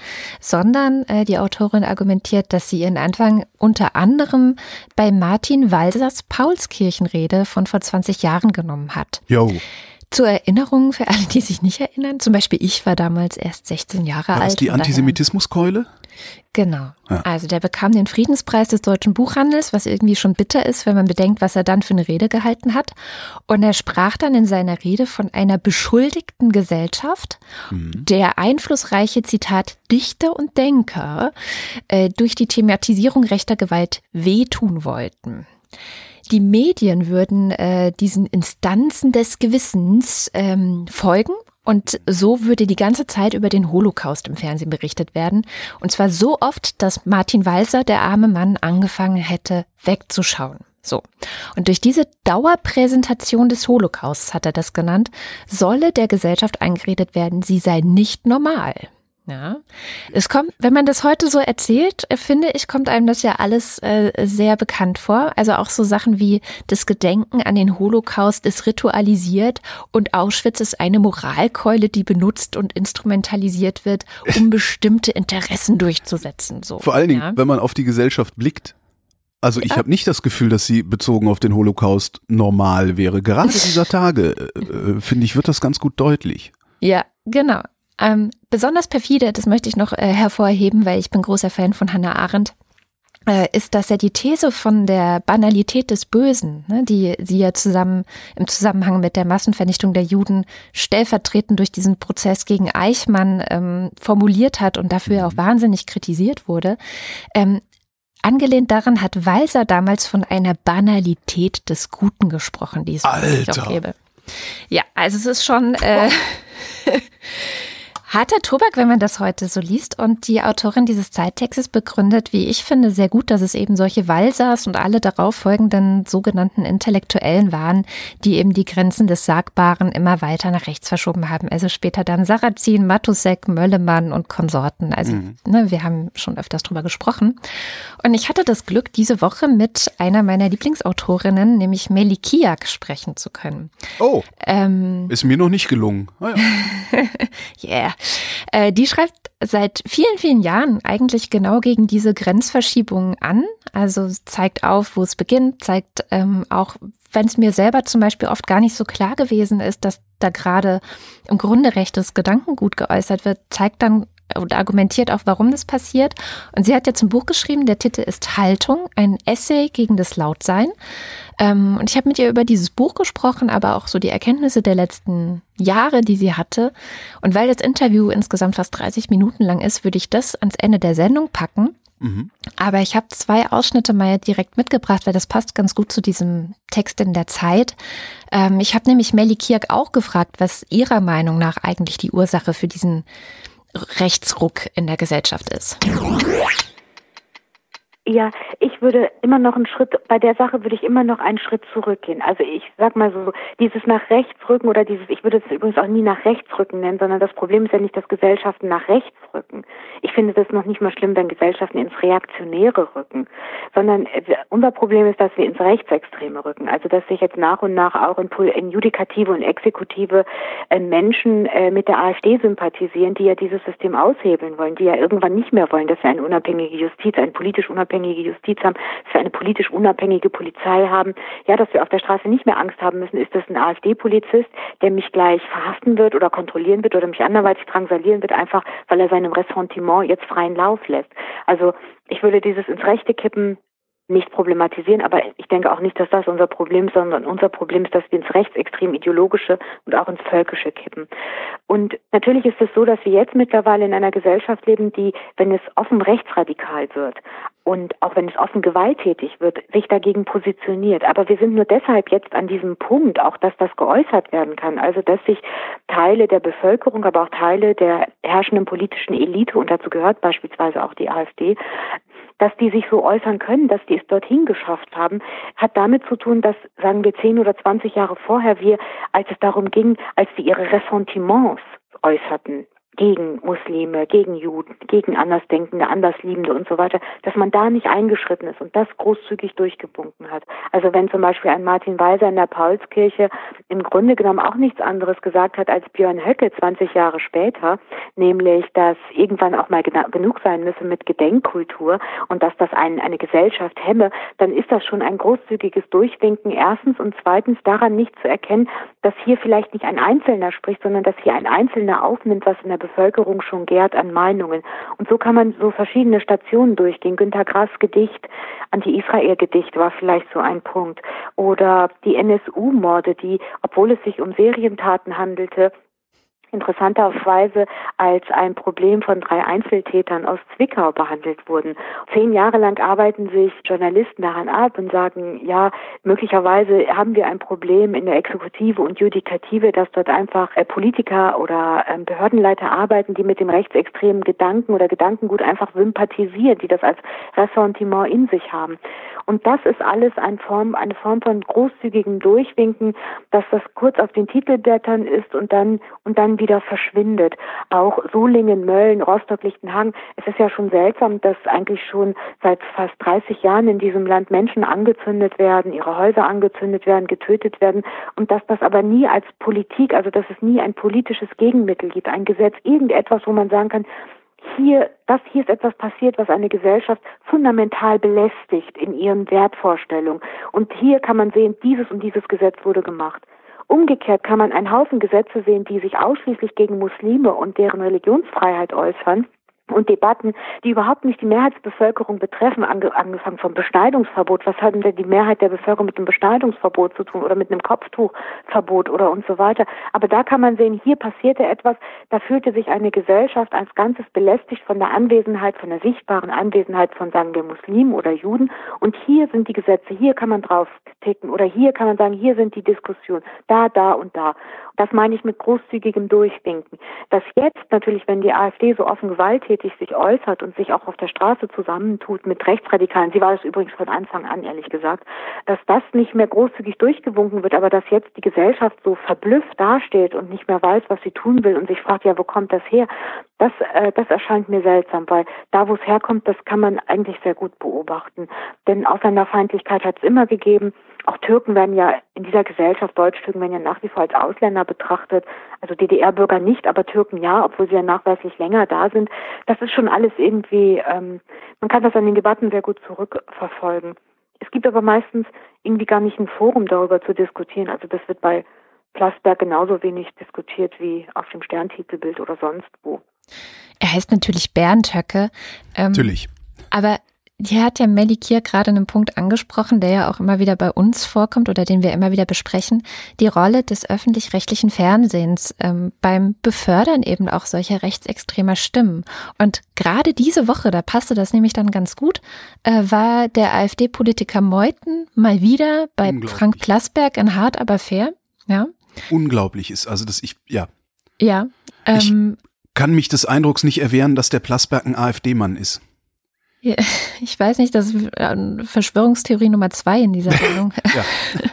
sondern äh, die Autorin argumentiert, dass sie ihren Anfang unter anderem bei Martin Walsers Paulskirchenrede von vor 20 Jahren genommen hat. Jo. Zur Erinnerung für alle, die sich nicht erinnern, zum Beispiel ich war damals erst 16 Jahre War alt. das die Antisemitismuskeule? Genau. Ja. Also der bekam den Friedenspreis des deutschen Buchhandels, was irgendwie schon bitter ist, wenn man bedenkt, was er dann für eine Rede gehalten hat. Und er sprach dann in seiner Rede von einer beschuldigten Gesellschaft, der einflussreiche, Zitat, Dichter und Denker äh, durch die Thematisierung rechter Gewalt wehtun wollten. Die Medien würden äh, diesen Instanzen des Gewissens ähm, folgen und so würde die ganze Zeit über den Holocaust im Fernsehen berichtet werden. Und zwar so oft, dass Martin Walser, der arme Mann, angefangen hätte, wegzuschauen. So. Und durch diese Dauerpräsentation des Holocausts, hat er das genannt, solle der Gesellschaft eingeredet werden, sie sei nicht normal. Ja, es kommt, wenn man das heute so erzählt, äh, finde ich, kommt einem das ja alles äh, sehr bekannt vor. Also auch so Sachen wie das Gedenken an den Holocaust ist ritualisiert und Auschwitz ist eine Moralkeule, die benutzt und instrumentalisiert wird, um bestimmte Interessen durchzusetzen. So. Vor allen Dingen, ja. wenn man auf die Gesellschaft blickt. Also ich habe nicht das Gefühl, dass sie bezogen auf den Holocaust normal wäre. Gerade dieser Tage, äh, äh, finde ich, wird das ganz gut deutlich. Ja, genau. Ähm, besonders perfide, das möchte ich noch äh, hervorheben, weil ich bin großer Fan von Hannah Arendt, äh, ist, dass er die These von der Banalität des Bösen, ne, die sie ja zusammen im Zusammenhang mit der Massenvernichtung der Juden stellvertretend durch diesen Prozess gegen Eichmann ähm, formuliert hat und dafür auch wahnsinnig kritisiert wurde. Ähm, Angelehnt daran hat Walser damals von einer Banalität des Guten gesprochen, die es Alter. auch gäbe. Ja, also es ist schon äh, harter Tobak, wenn man das heute so liest. Und die Autorin dieses Zeittextes begründet, wie ich finde, sehr gut, dass es eben solche Walsers und alle darauf folgenden sogenannten Intellektuellen waren, die eben die Grenzen des Sagbaren immer weiter nach rechts verschoben haben. Also später dann Sarrazin, Matusek, Möllemann und Konsorten. Also ne, wir haben schon öfters drüber gesprochen. Und ich hatte das Glück, diese Woche mit einer meiner Lieblingsautorinnen, nämlich Meli Kiak, sprechen zu können. Oh, Ähm, ist mir noch nicht gelungen. Ah, ja. Yeah. Äh, die schreibt seit vielen, vielen Jahren eigentlich genau gegen diese Grenzverschiebungen an. Also zeigt auf, wo es beginnt, zeigt ähm, auch, wenn es mir selber zum Beispiel oft gar nicht so klar gewesen ist, dass da gerade im Grunde rechtes Gedankengut geäußert wird, zeigt dann und argumentiert auch, warum das passiert. Und sie hat jetzt ein Buch geschrieben, der Titel ist Haltung, ein Essay gegen das Lautsein. Ähm, und ich habe mit ihr über dieses Buch gesprochen, aber auch so die Erkenntnisse der letzten Jahre, die sie hatte. Und weil das Interview insgesamt fast 30 Minuten lang ist, würde ich das ans Ende der Sendung packen. Mhm. Aber ich habe zwei Ausschnitte mal direkt mitgebracht, weil das passt ganz gut zu diesem Text in der Zeit. Ähm, ich habe nämlich Melly Kirk auch gefragt, was ihrer Meinung nach eigentlich die Ursache für diesen Rechtsruck in der Gesellschaft ist. Ja, ich würde immer noch einen Schritt, bei der Sache würde ich immer noch einen Schritt zurückgehen. Also ich sag mal so, dieses nach rechts rücken oder dieses, ich würde es übrigens auch nie nach rechts rücken nennen, sondern das Problem ist ja nicht, dass Gesellschaften nach rechts rücken. Ich finde das noch nicht mal schlimm, wenn Gesellschaften ins Reaktionäre rücken, sondern äh, unser Problem ist, dass wir ins Rechtsextreme rücken. Also dass sich jetzt nach und nach auch in, in Judikative und Exekutive äh, Menschen äh, mit der AfD sympathisieren, die ja dieses System aushebeln wollen, die ja irgendwann nicht mehr wollen, dass wir eine unabhängige Justiz, eine politisch unabhängige Justiz haben, dass wir eine politisch unabhängige Polizei haben, ja, dass wir auf der Straße nicht mehr Angst haben müssen, ist das ein AfD-Polizist, der mich gleich verhaften wird oder kontrollieren wird oder mich anderweitig drangsalieren wird, einfach weil er seinem Ressentiment jetzt freien Lauf lässt. Also ich würde dieses ins Rechte kippen nicht problematisieren, aber ich denke auch nicht, dass das unser Problem ist, sondern unser Problem ist, dass wir ins rechtsextrem ideologische und auch ins völkische kippen. Und natürlich ist es so, dass wir jetzt mittlerweile in einer Gesellschaft leben, die, wenn es offen rechtsradikal wird und auch wenn es offen gewalttätig wird, sich dagegen positioniert. Aber wir sind nur deshalb jetzt an diesem Punkt, auch dass das geäußert werden kann, also dass sich Teile der Bevölkerung, aber auch Teile der herrschenden politischen Elite, und dazu gehört beispielsweise auch die AfD, dass die sich so äußern können, dass die es dorthin geschafft haben, hat damit zu tun, dass, sagen wir, 10 oder 20 Jahre vorher wir, als es darum ging, als sie ihre Ressentiments äußerten, gegen Muslime, gegen Juden, gegen Andersdenkende, Andersliebende und so weiter, dass man da nicht eingeschritten ist und das großzügig durchgebunken hat. Also wenn zum Beispiel ein Martin Weiser in der Paulskirche im Grunde genommen auch nichts anderes gesagt hat als Björn Höcke 20 Jahre später, nämlich, dass irgendwann auch mal genug sein müsse mit Gedenkkultur und dass das ein, eine Gesellschaft hemme, dann ist das schon ein großzügiges Durchwinken erstens und zweitens daran nicht zu erkennen, dass hier vielleicht nicht ein Einzelner spricht, sondern dass hier ein Einzelner aufnimmt, was in der Bevölkerung schon gärt an Meinungen. Und so kann man so verschiedene Stationen durchgehen. Günter Grass Gedicht, Anti-Israel-Gedicht war vielleicht so ein Punkt. Oder die NSU-Morde, die, obwohl es sich um Serientaten handelte, interessanterweise als ein Problem von drei Einzeltätern aus Zwickau behandelt wurden. Zehn Jahre lang arbeiten sich Journalisten daran ab und sagen, ja, möglicherweise haben wir ein Problem in der Exekutive und Judikative, dass dort einfach äh, Politiker oder ähm, Behördenleiter arbeiten, die mit dem rechtsextremen Gedanken oder Gedankengut einfach sympathisieren, die das als Ressentiment in sich haben. Und das ist alles eine Form, eine Form von großzügigen Durchwinken, dass das kurz auf den Titelblättern ist und dann, und dann wieder verschwindet. Auch Solingen, Mölln, Rostock, Lichtenhagen. Es ist ja schon seltsam, dass eigentlich schon seit fast 30 Jahren in diesem Land Menschen angezündet werden, ihre Häuser angezündet werden, getötet werden und dass das aber nie als Politik, also dass es nie ein politisches Gegenmittel gibt, ein Gesetz, irgendetwas, wo man sagen kann, hier, das hier ist etwas passiert, was eine Gesellschaft fundamental belästigt in ihren Wertvorstellungen. Und hier kann man sehen, dieses und dieses Gesetz wurde gemacht. Umgekehrt kann man einen Haufen Gesetze sehen, die sich ausschließlich gegen Muslime und deren Religionsfreiheit äußern und Debatten, die überhaupt nicht die Mehrheitsbevölkerung betreffen, ange angefangen vom Beschneidungsverbot. Was hat denn die Mehrheit der Bevölkerung mit dem Beschneidungsverbot zu tun oder mit einem Kopftuchverbot oder und so weiter? Aber da kann man sehen, hier passierte etwas, da fühlte sich eine Gesellschaft als Ganzes belästigt von der Anwesenheit, von der sichtbaren Anwesenheit von, sagen wir, Muslimen oder Juden. Und hier sind die Gesetze, hier kann man drauf ticken oder hier kann man sagen, hier sind die Diskussionen, da, da und da. Das meine ich mit großzügigem Durchwinken. Dass jetzt natürlich, wenn die AfD so offen gewalttätig sich äußert und sich auch auf der Straße zusammentut mit Rechtsradikalen, sie war es übrigens von Anfang an, ehrlich gesagt, dass das nicht mehr großzügig durchgewunken wird, aber dass jetzt die Gesellschaft so verblüfft dasteht und nicht mehr weiß, was sie tun will und sich fragt, ja, wo kommt das her? Das, äh, das erscheint mir seltsam, weil da, wo es herkommt, das kann man eigentlich sehr gut beobachten. Denn Ausländerfeindlichkeit hat es immer gegeben. Auch Türken werden ja in dieser Gesellschaft, Deutsch-Türken werden ja nach wie vor als Ausländer betrachtet. Also DDR-Bürger nicht, aber Türken ja, obwohl sie ja nachweislich länger da sind. Das ist schon alles irgendwie, ähm, man kann das an den Debatten sehr gut zurückverfolgen. Es gibt aber meistens irgendwie gar nicht ein Forum darüber zu diskutieren. Also das wird bei Plasberg genauso wenig diskutiert wie auf dem Sterntitelbild oder sonst wo. Er heißt natürlich Bernd Höcke. Ähm, natürlich. Aber hier hat ja Melly Kier gerade einen Punkt angesprochen, der ja auch immer wieder bei uns vorkommt oder den wir immer wieder besprechen, die Rolle des öffentlich-rechtlichen Fernsehens ähm, beim Befördern eben auch solcher rechtsextremer Stimmen. Und gerade diese Woche, da passte das nämlich dann ganz gut, äh, war der AfD-Politiker Meuthen mal wieder bei Frank Plasberg in Hart aber fair. Ja. Unglaublich ist, also dass ich, ja. Ja. Ähm, ich kann mich des Eindrucks nicht erwehren, dass der Plasberg ein AfD-Mann ist. Ich weiß nicht, das ist Verschwörungstheorie Nummer zwei in dieser Sendung. ja.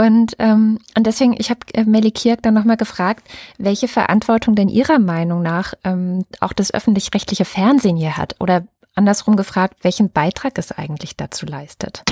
Und, ähm, und deswegen, ich habe äh, Melly Kirk dann nochmal gefragt, welche Verantwortung denn Ihrer Meinung nach ähm, auch das öffentlich-rechtliche Fernsehen hier hat. Oder andersrum gefragt, welchen Beitrag es eigentlich dazu leistet.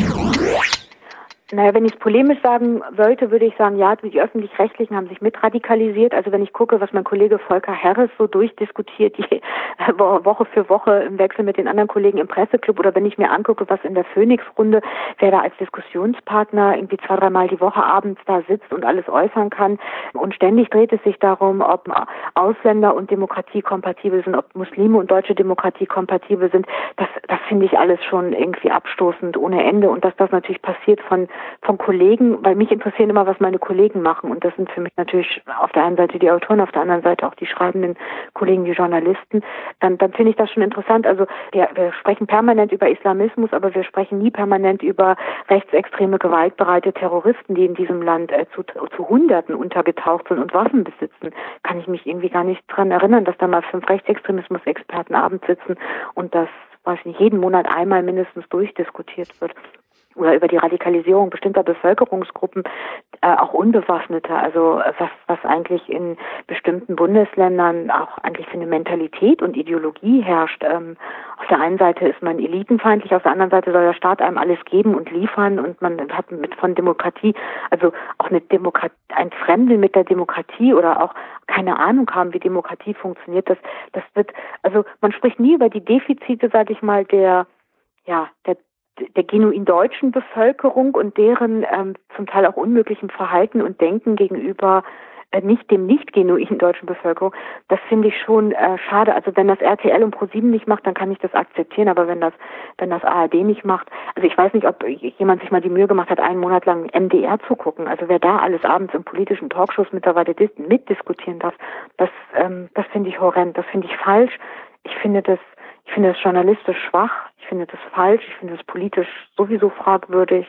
Naja, wenn ich es polemisch sagen sollte, würde ich sagen, ja, die Öffentlich-Rechtlichen haben sich mitradikalisiert. Also wenn ich gucke, was mein Kollege Volker Harris so durchdiskutiert, die Woche für Woche im Wechsel mit den anderen Kollegen im Presseclub oder wenn ich mir angucke, was in der Phoenix-Runde, wer da als Diskussionspartner irgendwie zwei, dreimal die Woche abends da sitzt und alles äußern kann. Und ständig dreht es sich darum, ob Ausländer und Demokratie kompatibel sind, ob Muslime und deutsche Demokratie kompatibel sind. Das, das finde ich alles schon irgendwie abstoßend ohne Ende. Und dass das natürlich passiert von von Kollegen, weil mich interessieren immer, was meine Kollegen machen. Und das sind für mich natürlich auf der einen Seite die Autoren, auf der anderen Seite auch die schreibenden Kollegen, die Journalisten. Dann, dann finde ich das schon interessant. Also wir, wir sprechen permanent über Islamismus, aber wir sprechen nie permanent über rechtsextreme, gewaltbereite Terroristen, die in diesem Land äh, zu, zu Hunderten untergetaucht sind und Waffen besitzen. Kann ich mich irgendwie gar nicht dran erinnern, dass da mal fünf Rechtsextremismus-Experten abends sitzen und das weiß nicht, jeden Monat einmal mindestens durchdiskutiert wird. Oder über die Radikalisierung bestimmter Bevölkerungsgruppen, äh, auch Unbewaffnete, also äh, was, was eigentlich in bestimmten Bundesländern auch eigentlich für eine Mentalität und Ideologie herrscht. Ähm, auf der einen Seite ist man elitenfeindlich, auf der anderen Seite soll der Staat einem alles geben und liefern und man hat mit von Demokratie, also auch eine Demokratie, ein Fremde mit der Demokratie oder auch keine Ahnung haben, wie Demokratie funktioniert, das, das wird, also man spricht nie über die Defizite, sage ich mal, der ja, der der genuin deutschen Bevölkerung und deren ähm, zum Teil auch unmöglichen Verhalten und Denken gegenüber äh, nicht dem nicht genuinen deutschen Bevölkerung, das finde ich schon äh, schade. Also wenn das RTL und ProSieben nicht macht, dann kann ich das akzeptieren, aber wenn das wenn das ARD nicht macht, also ich weiß nicht, ob jemand sich mal die Mühe gemacht hat, einen Monat lang MDR zu gucken. Also wer da alles abends in politischen Talkshows mittlerweile mitdiskutieren darf, das ähm, das finde ich horrend, das finde ich falsch. Ich finde das ich finde es journalistisch schwach, ich finde das falsch, ich finde es politisch sowieso fragwürdig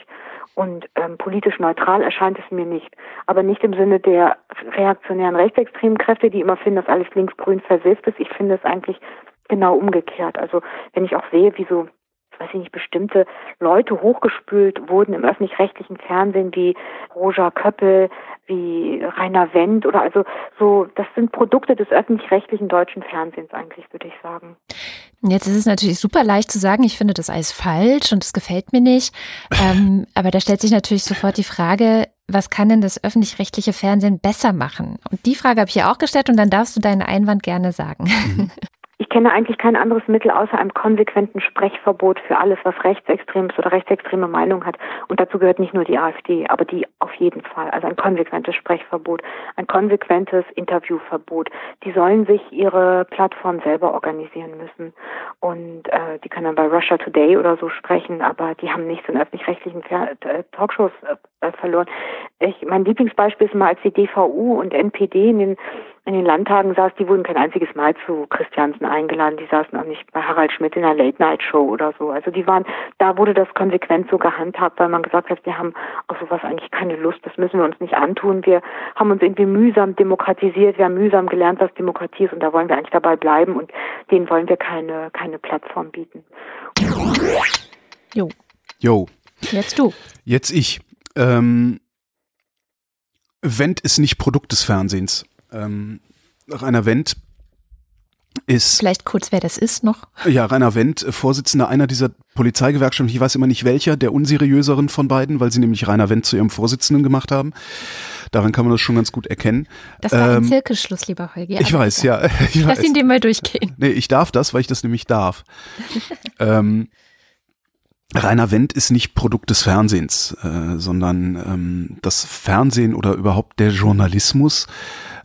und ähm, politisch neutral erscheint es mir nicht. Aber nicht im Sinne der reaktionären rechtsextremen Kräfte, die immer finden, dass alles linksgrün versifft ist. Ich finde es eigentlich genau umgekehrt. Also wenn ich auch sehe, wie so weiß ich nicht, bestimmte Leute hochgespült wurden im öffentlich-rechtlichen Fernsehen wie Roger Köppel, wie Rainer Wendt oder also so, das sind Produkte des öffentlich-rechtlichen deutschen Fernsehens eigentlich, würde ich sagen. Jetzt ist es natürlich super leicht zu sagen, ich finde das alles falsch und es gefällt mir nicht. Ähm, aber da stellt sich natürlich sofort die Frage, was kann denn das öffentlich-rechtliche Fernsehen besser machen? Und die Frage habe ich ja auch gestellt und dann darfst du deinen Einwand gerne sagen. Mhm. Ich kenne eigentlich kein anderes Mittel außer einem konsequenten Sprechverbot für alles, was rechtsextremes oder rechtsextreme Meinung hat. Und dazu gehört nicht nur die AfD, aber die auf jeden Fall. Also ein konsequentes Sprechverbot, ein konsequentes Interviewverbot. Die sollen sich ihre Plattform selber organisieren müssen. Und äh, die können dann bei Russia Today oder so sprechen, aber die haben nichts in öffentlich-rechtlichen äh, Talkshows äh, verloren. Ich, mein Lieblingsbeispiel ist mal, als die DVU und NPD in den in den Landtagen saß, die wurden kein einziges Mal zu Christiansen eingeladen. Die saßen auch nicht bei Harald Schmidt in einer Late-Night-Show oder so. Also die waren, da wurde das konsequent so gehandhabt, weil man gesagt hat, wir haben auf sowas eigentlich keine Lust, das müssen wir uns nicht antun. Wir haben uns irgendwie mühsam demokratisiert, wir haben mühsam gelernt, was Demokratie ist und da wollen wir eigentlich dabei bleiben und denen wollen wir keine, keine Plattform bieten. Jo. Jo. Jetzt du. Jetzt ich. Ähm, Wendt ist nicht Produkt des Fernsehens ähm, Rainer Wendt ist. Vielleicht kurz, wer das ist noch. Ja, Rainer Wendt, äh, Vorsitzender einer dieser Polizeigewerkschaften, ich weiß immer nicht welcher, der unseriöseren von beiden, weil sie nämlich Rainer Wendt zu ihrem Vorsitzenden gemacht haben. Daran kann man das schon ganz gut erkennen. Das war ähm, ein Zirkelschluss, lieber Holger. Ich weiß, ja. Ich Lass weiß. ihn dir mal durchgehen. Nee, ich darf das, weil ich das nämlich darf. ähm, Rainer Wendt ist nicht Produkt des Fernsehens, äh, sondern ähm, das Fernsehen oder überhaupt der Journalismus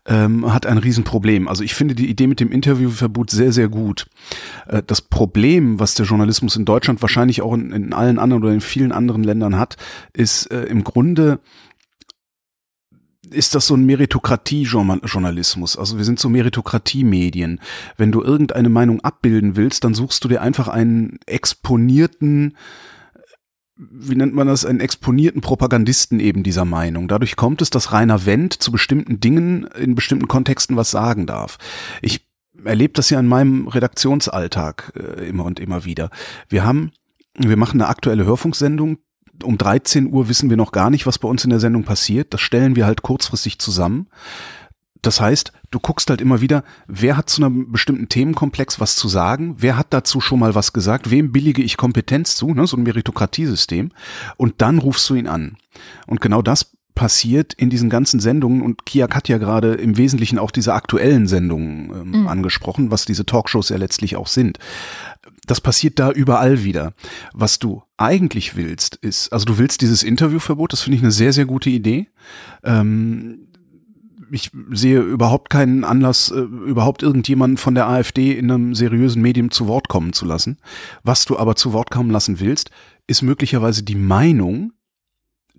ähm, hat ein Riesenproblem. Also ich finde die Idee mit dem Interviewverbot sehr, sehr gut. Äh, das Problem, was der Journalismus in Deutschland wahrscheinlich auch in, in allen anderen oder in vielen anderen Ländern hat, ist äh, im Grunde ist das so ein Meritokratie-Journalismus. Also wir sind so Meritokratie-Medien. Wenn du irgendeine Meinung abbilden willst, dann suchst du dir einfach einen exponierten wie nennt man das, einen exponierten Propagandisten eben dieser Meinung. Dadurch kommt es, dass Rainer Wendt zu bestimmten Dingen in bestimmten Kontexten was sagen darf. Ich erlebe das ja in meinem Redaktionsalltag äh, immer und immer wieder. Wir haben, wir machen eine aktuelle Hörfunksendung. Um 13 Uhr wissen wir noch gar nicht, was bei uns in der Sendung passiert. Das stellen wir halt kurzfristig zusammen. Das heißt, du guckst halt immer wieder, wer hat zu einem bestimmten Themenkomplex was zu sagen, wer hat dazu schon mal was gesagt, wem billige ich Kompetenz zu, ne, so ein Meritokratiesystem, und dann rufst du ihn an. Und genau das passiert in diesen ganzen Sendungen und Kiak hat ja gerade im Wesentlichen auch diese aktuellen Sendungen ähm, mhm. angesprochen, was diese Talkshows ja letztlich auch sind. Das passiert da überall wieder. Was du eigentlich willst, ist, also du willst dieses Interviewverbot, das finde ich eine sehr, sehr gute Idee. Ähm, ich sehe überhaupt keinen Anlass, äh, überhaupt irgendjemanden von der AfD in einem seriösen Medium zu Wort kommen zu lassen. Was du aber zu Wort kommen lassen willst, ist möglicherweise die Meinung,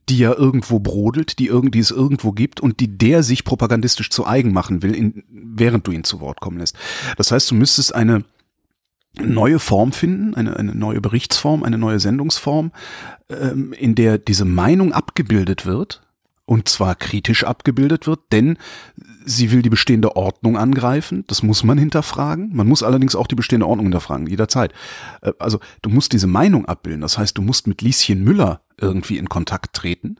die ja irgendwo brodelt, die, irgend, die es irgendwo gibt und die der sich propagandistisch zu eigen machen will, in, während du ihn zu Wort kommen lässt. Das heißt, du müsstest eine neue Form finden, eine, eine neue Berichtsform, eine neue Sendungsform, ähm, in der diese Meinung abgebildet wird und zwar kritisch abgebildet wird, denn sie will die bestehende Ordnung angreifen. Das muss man hinterfragen. Man muss allerdings auch die bestehende Ordnung hinterfragen, jederzeit. Äh, also du musst diese Meinung abbilden. Das heißt, du musst mit Lieschen Müller irgendwie in Kontakt treten.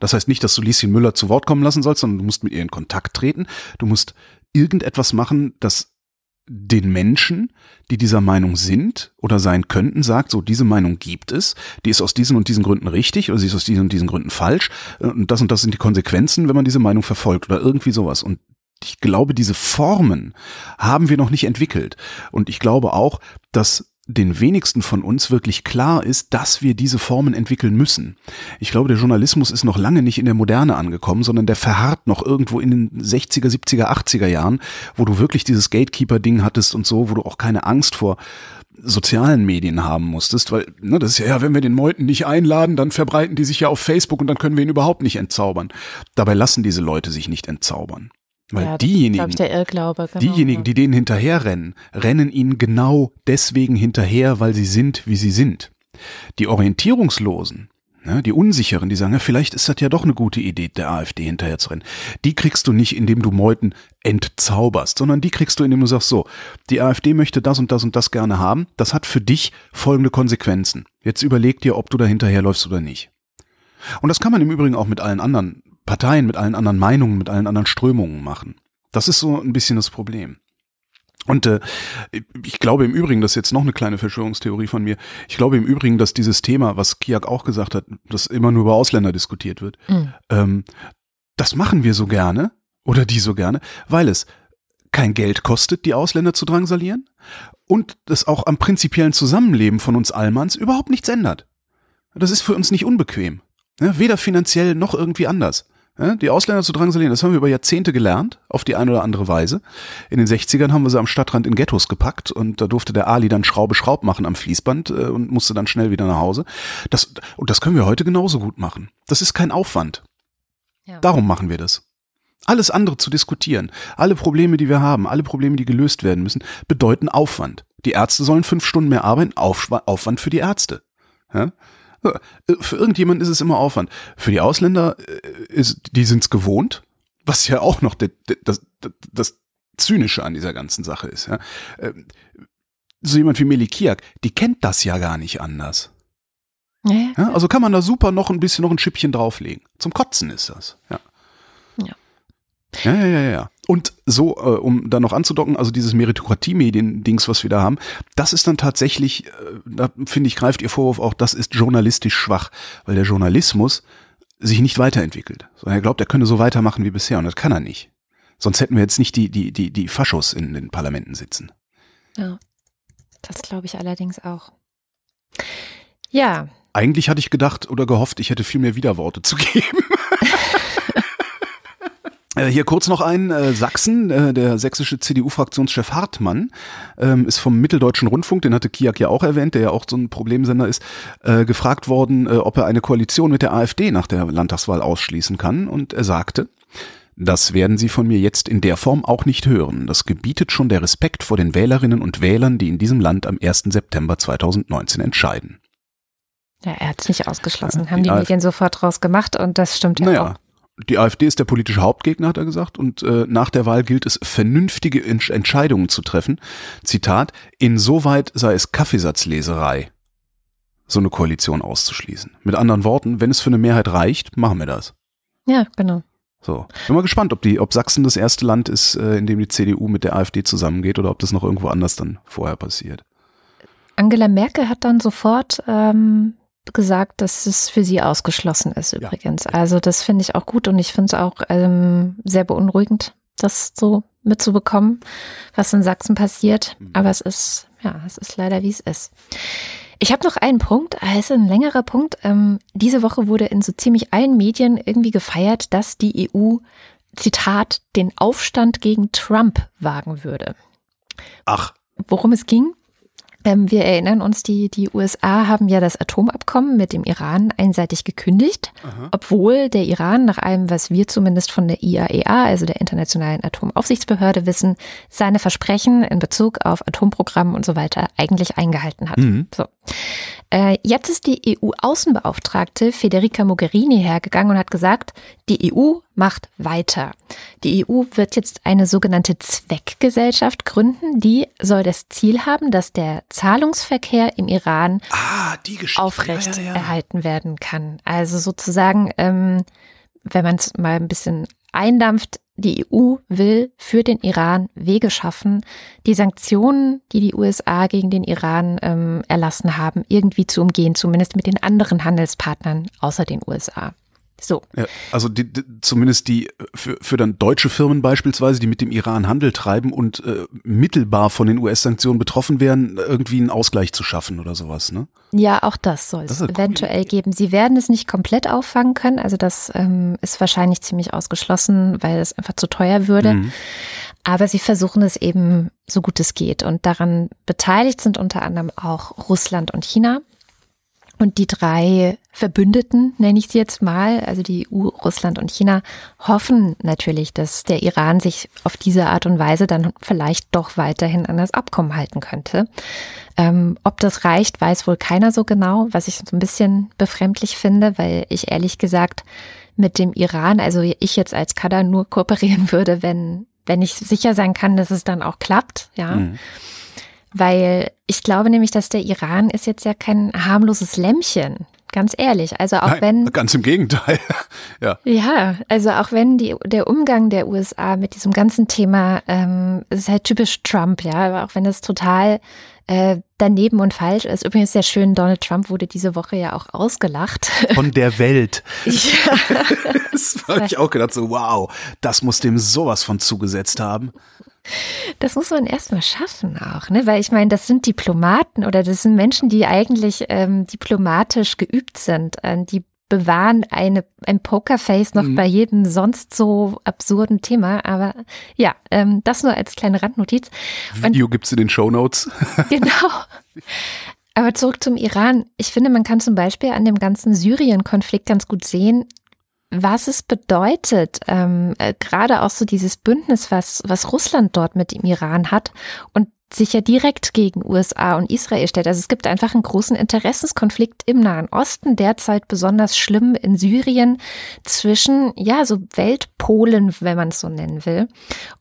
Das heißt nicht, dass du Lieschen Müller zu Wort kommen lassen sollst, sondern du musst mit ihr in Kontakt treten. Du musst irgendetwas machen, das den Menschen, die dieser Meinung sind oder sein könnten, sagt, so diese Meinung gibt es, die ist aus diesen und diesen Gründen richtig oder sie ist aus diesen und diesen Gründen falsch und das und das sind die Konsequenzen, wenn man diese Meinung verfolgt oder irgendwie sowas. Und ich glaube, diese Formen haben wir noch nicht entwickelt. Und ich glaube auch, dass den wenigsten von uns wirklich klar ist, dass wir diese Formen entwickeln müssen. Ich glaube, der Journalismus ist noch lange nicht in der Moderne angekommen, sondern der verharrt noch irgendwo in den 60er, 70er, 80er Jahren, wo du wirklich dieses Gatekeeper-Ding hattest und so, wo du auch keine Angst vor sozialen Medien haben musstest, weil ne, das ist ja, ja, wenn wir den Meuten nicht einladen, dann verbreiten die sich ja auf Facebook und dann können wir ihn überhaupt nicht entzaubern. Dabei lassen diese Leute sich nicht entzaubern. Weil ja, diejenigen, Irrglaube, genau, diejenigen, die denen hinterherrennen, rennen ihnen genau deswegen hinterher, weil sie sind, wie sie sind. Die Orientierungslosen, ne, die Unsicheren, die sagen, ja, vielleicht ist das ja doch eine gute Idee, der AfD hinterher zu rennen. Die kriegst du nicht, indem du Meuten entzauberst, sondern die kriegst du, indem du sagst, so, die AfD möchte das und das und das gerne haben. Das hat für dich folgende Konsequenzen. Jetzt überleg dir, ob du da hinterherläufst oder nicht. Und das kann man im Übrigen auch mit allen anderen Parteien mit allen anderen Meinungen, mit allen anderen Strömungen machen. Das ist so ein bisschen das Problem. Und äh, ich glaube im Übrigen, das ist jetzt noch eine kleine Verschwörungstheorie von mir, ich glaube im Übrigen, dass dieses Thema, was Kiak auch gesagt hat, dass immer nur über Ausländer diskutiert wird, mhm. ähm, das machen wir so gerne oder die so gerne, weil es kein Geld kostet, die Ausländer zu drangsalieren und es auch am prinzipiellen Zusammenleben von uns Allmanns überhaupt nichts ändert. Das ist für uns nicht unbequem. Ne? Weder finanziell noch irgendwie anders. Die Ausländer zu drangsalieren, das haben wir über Jahrzehnte gelernt, auf die eine oder andere Weise. In den 60ern haben wir sie am Stadtrand in Ghettos gepackt und da durfte der Ali dann Schraube Schraub machen am Fließband äh, und musste dann schnell wieder nach Hause. Das, und das können wir heute genauso gut machen. Das ist kein Aufwand. Ja. Darum machen wir das. Alles andere zu diskutieren, alle Probleme, die wir haben, alle Probleme, die gelöst werden müssen, bedeuten Aufwand. Die Ärzte sollen fünf Stunden mehr arbeiten, Aufwand für die Ärzte. Ja? Für irgendjemanden ist es immer Aufwand. Für die Ausländer äh, ist, die sind es gewohnt, was ja auch noch das, das, das Zynische an dieser ganzen Sache ist. Ja. Ähm, so jemand wie Melikiak, die kennt das ja gar nicht anders. Ja, ja, also kann man da super noch ein bisschen noch ein Schippchen drauflegen. Zum Kotzen ist das. Ja. Ja, ja, ja, ja. Und so, äh, um da noch anzudocken, also dieses Meritokratie-Medien-Dings, was wir da haben, das ist dann tatsächlich, äh, da finde ich, greift Ihr Vorwurf auch, das ist journalistisch schwach, weil der Journalismus sich nicht weiterentwickelt. Sondern er glaubt, er könne so weitermachen wie bisher und das kann er nicht. Sonst hätten wir jetzt nicht die, die, die, die Faschos in den Parlamenten sitzen. Ja, das glaube ich allerdings auch. Ja. Eigentlich hatte ich gedacht oder gehofft, ich hätte viel mehr Widerworte zu geben. Äh, hier kurz noch ein, äh, Sachsen, äh, der sächsische CDU-Fraktionschef Hartmann ähm, ist vom Mitteldeutschen Rundfunk, den hatte Kiak ja auch erwähnt, der ja auch so ein Problemsender ist, äh, gefragt worden, äh, ob er eine Koalition mit der AfD nach der Landtagswahl ausschließen kann. Und er sagte, das werden Sie von mir jetzt in der Form auch nicht hören. Das gebietet schon der Respekt vor den Wählerinnen und Wählern, die in diesem Land am 1. September 2019 entscheiden. Ja, er hat es nicht ausgeschlossen, haben die, die Medien sofort draus gemacht und das stimmt ja naja, auch die AfD ist der politische Hauptgegner, hat er gesagt, und äh, nach der Wahl gilt es, vernünftige Entsch Entscheidungen zu treffen. Zitat, insoweit sei es Kaffeesatzleserei, so eine Koalition auszuschließen. Mit anderen Worten, wenn es für eine Mehrheit reicht, machen wir das. Ja, genau. So. Bin mal gespannt, ob die, ob Sachsen das erste Land ist, äh, in dem die CDU mit der AfD zusammengeht oder ob das noch irgendwo anders dann vorher passiert. Angela Merkel hat dann sofort ähm, gesagt, dass es für sie ausgeschlossen ist übrigens. Ja. Also das finde ich auch gut und ich finde es auch ähm, sehr beunruhigend, das so mitzubekommen, was in Sachsen passiert. Mhm. Aber es ist, ja, es ist leider, wie es ist. Ich habe noch einen Punkt, also ein längerer Punkt. Ähm, diese Woche wurde in so ziemlich allen Medien irgendwie gefeiert, dass die EU, Zitat, den Aufstand gegen Trump wagen würde. Ach. Worum es ging? Ähm, wir erinnern uns, die, die USA haben ja das Atomabkommen mit dem Iran einseitig gekündigt, Aha. obwohl der Iran nach allem, was wir zumindest von der IAEA, e also der Internationalen Atomaufsichtsbehörde, wissen, seine Versprechen in Bezug auf Atomprogramm und so weiter eigentlich eingehalten hat. Mhm. So. Äh, jetzt ist die EU-Außenbeauftragte Federica Mogherini hergegangen und hat gesagt, die EU macht weiter. Die EU wird jetzt eine sogenannte Zweckgesellschaft gründen, die soll das Ziel haben, dass der Zahlungsverkehr im Iran ah, aufrecht ja, ja, ja. erhalten werden kann. Also sozusagen, ähm, wenn man es mal ein bisschen eindampft, die EU will für den Iran Wege schaffen, die Sanktionen, die die USA gegen den Iran ähm, erlassen haben, irgendwie zu umgehen, zumindest mit den anderen Handelspartnern außer den USA. So. Ja, also die, die, zumindest die für, für dann deutsche Firmen beispielsweise, die mit dem Iran Handel treiben und äh, mittelbar von den US-Sanktionen betroffen wären, irgendwie einen Ausgleich zu schaffen oder sowas, ne? Ja, auch das soll es eventuell geben. Sie werden es nicht komplett auffangen können, also das ähm, ist wahrscheinlich ziemlich ausgeschlossen, weil es einfach zu teuer würde. Mhm. Aber sie versuchen es eben so gut es geht. Und daran beteiligt sind unter anderem auch Russland und China. Und die drei Verbündeten, nenne ich sie jetzt mal, also die EU, Russland und China, hoffen natürlich, dass der Iran sich auf diese Art und Weise dann vielleicht doch weiterhin an das Abkommen halten könnte. Ähm, ob das reicht, weiß wohl keiner so genau, was ich so ein bisschen befremdlich finde, weil ich ehrlich gesagt mit dem Iran, also ich jetzt als Kader nur kooperieren würde, wenn, wenn ich sicher sein kann, dass es dann auch klappt, ja. Mhm. Weil ich glaube nämlich, dass der Iran ist jetzt ja kein harmloses Lämmchen. Ganz ehrlich, also auch Nein, wenn. Ganz im Gegenteil. ja. Ja, also auch wenn die, der Umgang der USA mit diesem ganzen Thema, ähm, ist halt typisch Trump, ja, aber auch wenn es total äh, daneben und falsch ist. Übrigens sehr schön, Donald Trump wurde diese Woche ja auch ausgelacht. Von der Welt. ja. das habe ich auch gedacht, so wow, das muss dem sowas von zugesetzt haben. Das muss man erstmal schaffen auch, ne? Weil ich meine, das sind Diplomaten oder das sind Menschen, die eigentlich ähm, diplomatisch geübt sind. Äh, die bewahren eine, ein Pokerface noch mhm. bei jedem sonst so absurden Thema. Aber ja, ähm, das nur als kleine Randnotiz. Video Und, gibt's in den Show Notes. genau. Aber zurück zum Iran. Ich finde, man kann zum Beispiel an dem ganzen Syrien-Konflikt ganz gut sehen, was es bedeutet, ähm, äh, gerade auch so dieses Bündnis, was, was Russland dort mit dem Iran hat und sich ja direkt gegen USA und Israel stellt. Also es gibt einfach einen großen Interessenskonflikt im Nahen Osten, derzeit besonders schlimm in Syrien zwischen, ja, so Weltpolen, wenn man es so nennen will.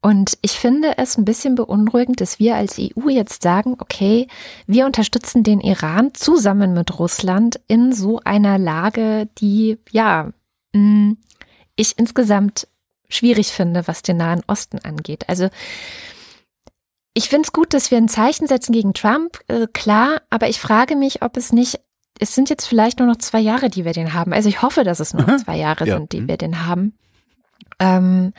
Und ich finde es ein bisschen beunruhigend, dass wir als EU jetzt sagen, okay, wir unterstützen den Iran zusammen mit Russland in so einer Lage, die, ja, Mm, ich insgesamt schwierig finde, was den Nahen Osten angeht. Also ich finde es gut, dass wir ein Zeichen setzen gegen Trump, äh, klar, aber ich frage mich, ob es nicht, es sind jetzt vielleicht nur noch zwei Jahre, die wir den haben. Also ich hoffe, dass es nur noch zwei Jahre ja. sind, die mhm. wir den haben. Ähm,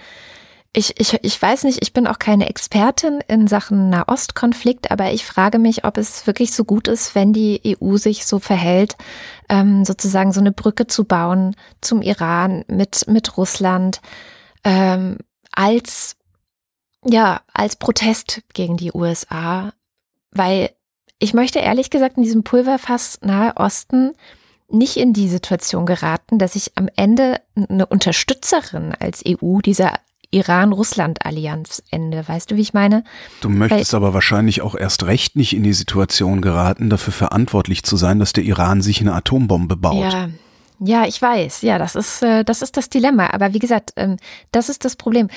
ich, ich, ich weiß nicht, ich bin auch keine Expertin in Sachen Nahostkonflikt, aber ich frage mich, ob es wirklich so gut ist, wenn die EU sich so verhält, ähm, sozusagen so eine Brücke zu bauen zum Iran mit, mit Russland, ähm, als, ja, als Protest gegen die USA, weil ich möchte ehrlich gesagt in diesem Pulverfass Nahe Osten nicht in die Situation geraten, dass ich am Ende eine Unterstützerin als EU dieser Iran-Russland-Allianz ende. Weißt du, wie ich meine? Du möchtest Weil, aber wahrscheinlich auch erst recht nicht in die Situation geraten, dafür verantwortlich zu sein, dass der Iran sich eine Atombombe baut. Ja. Ja, ich weiß. Ja, das ist, äh, das ist das Dilemma. Aber wie gesagt, ähm, das ist das Problem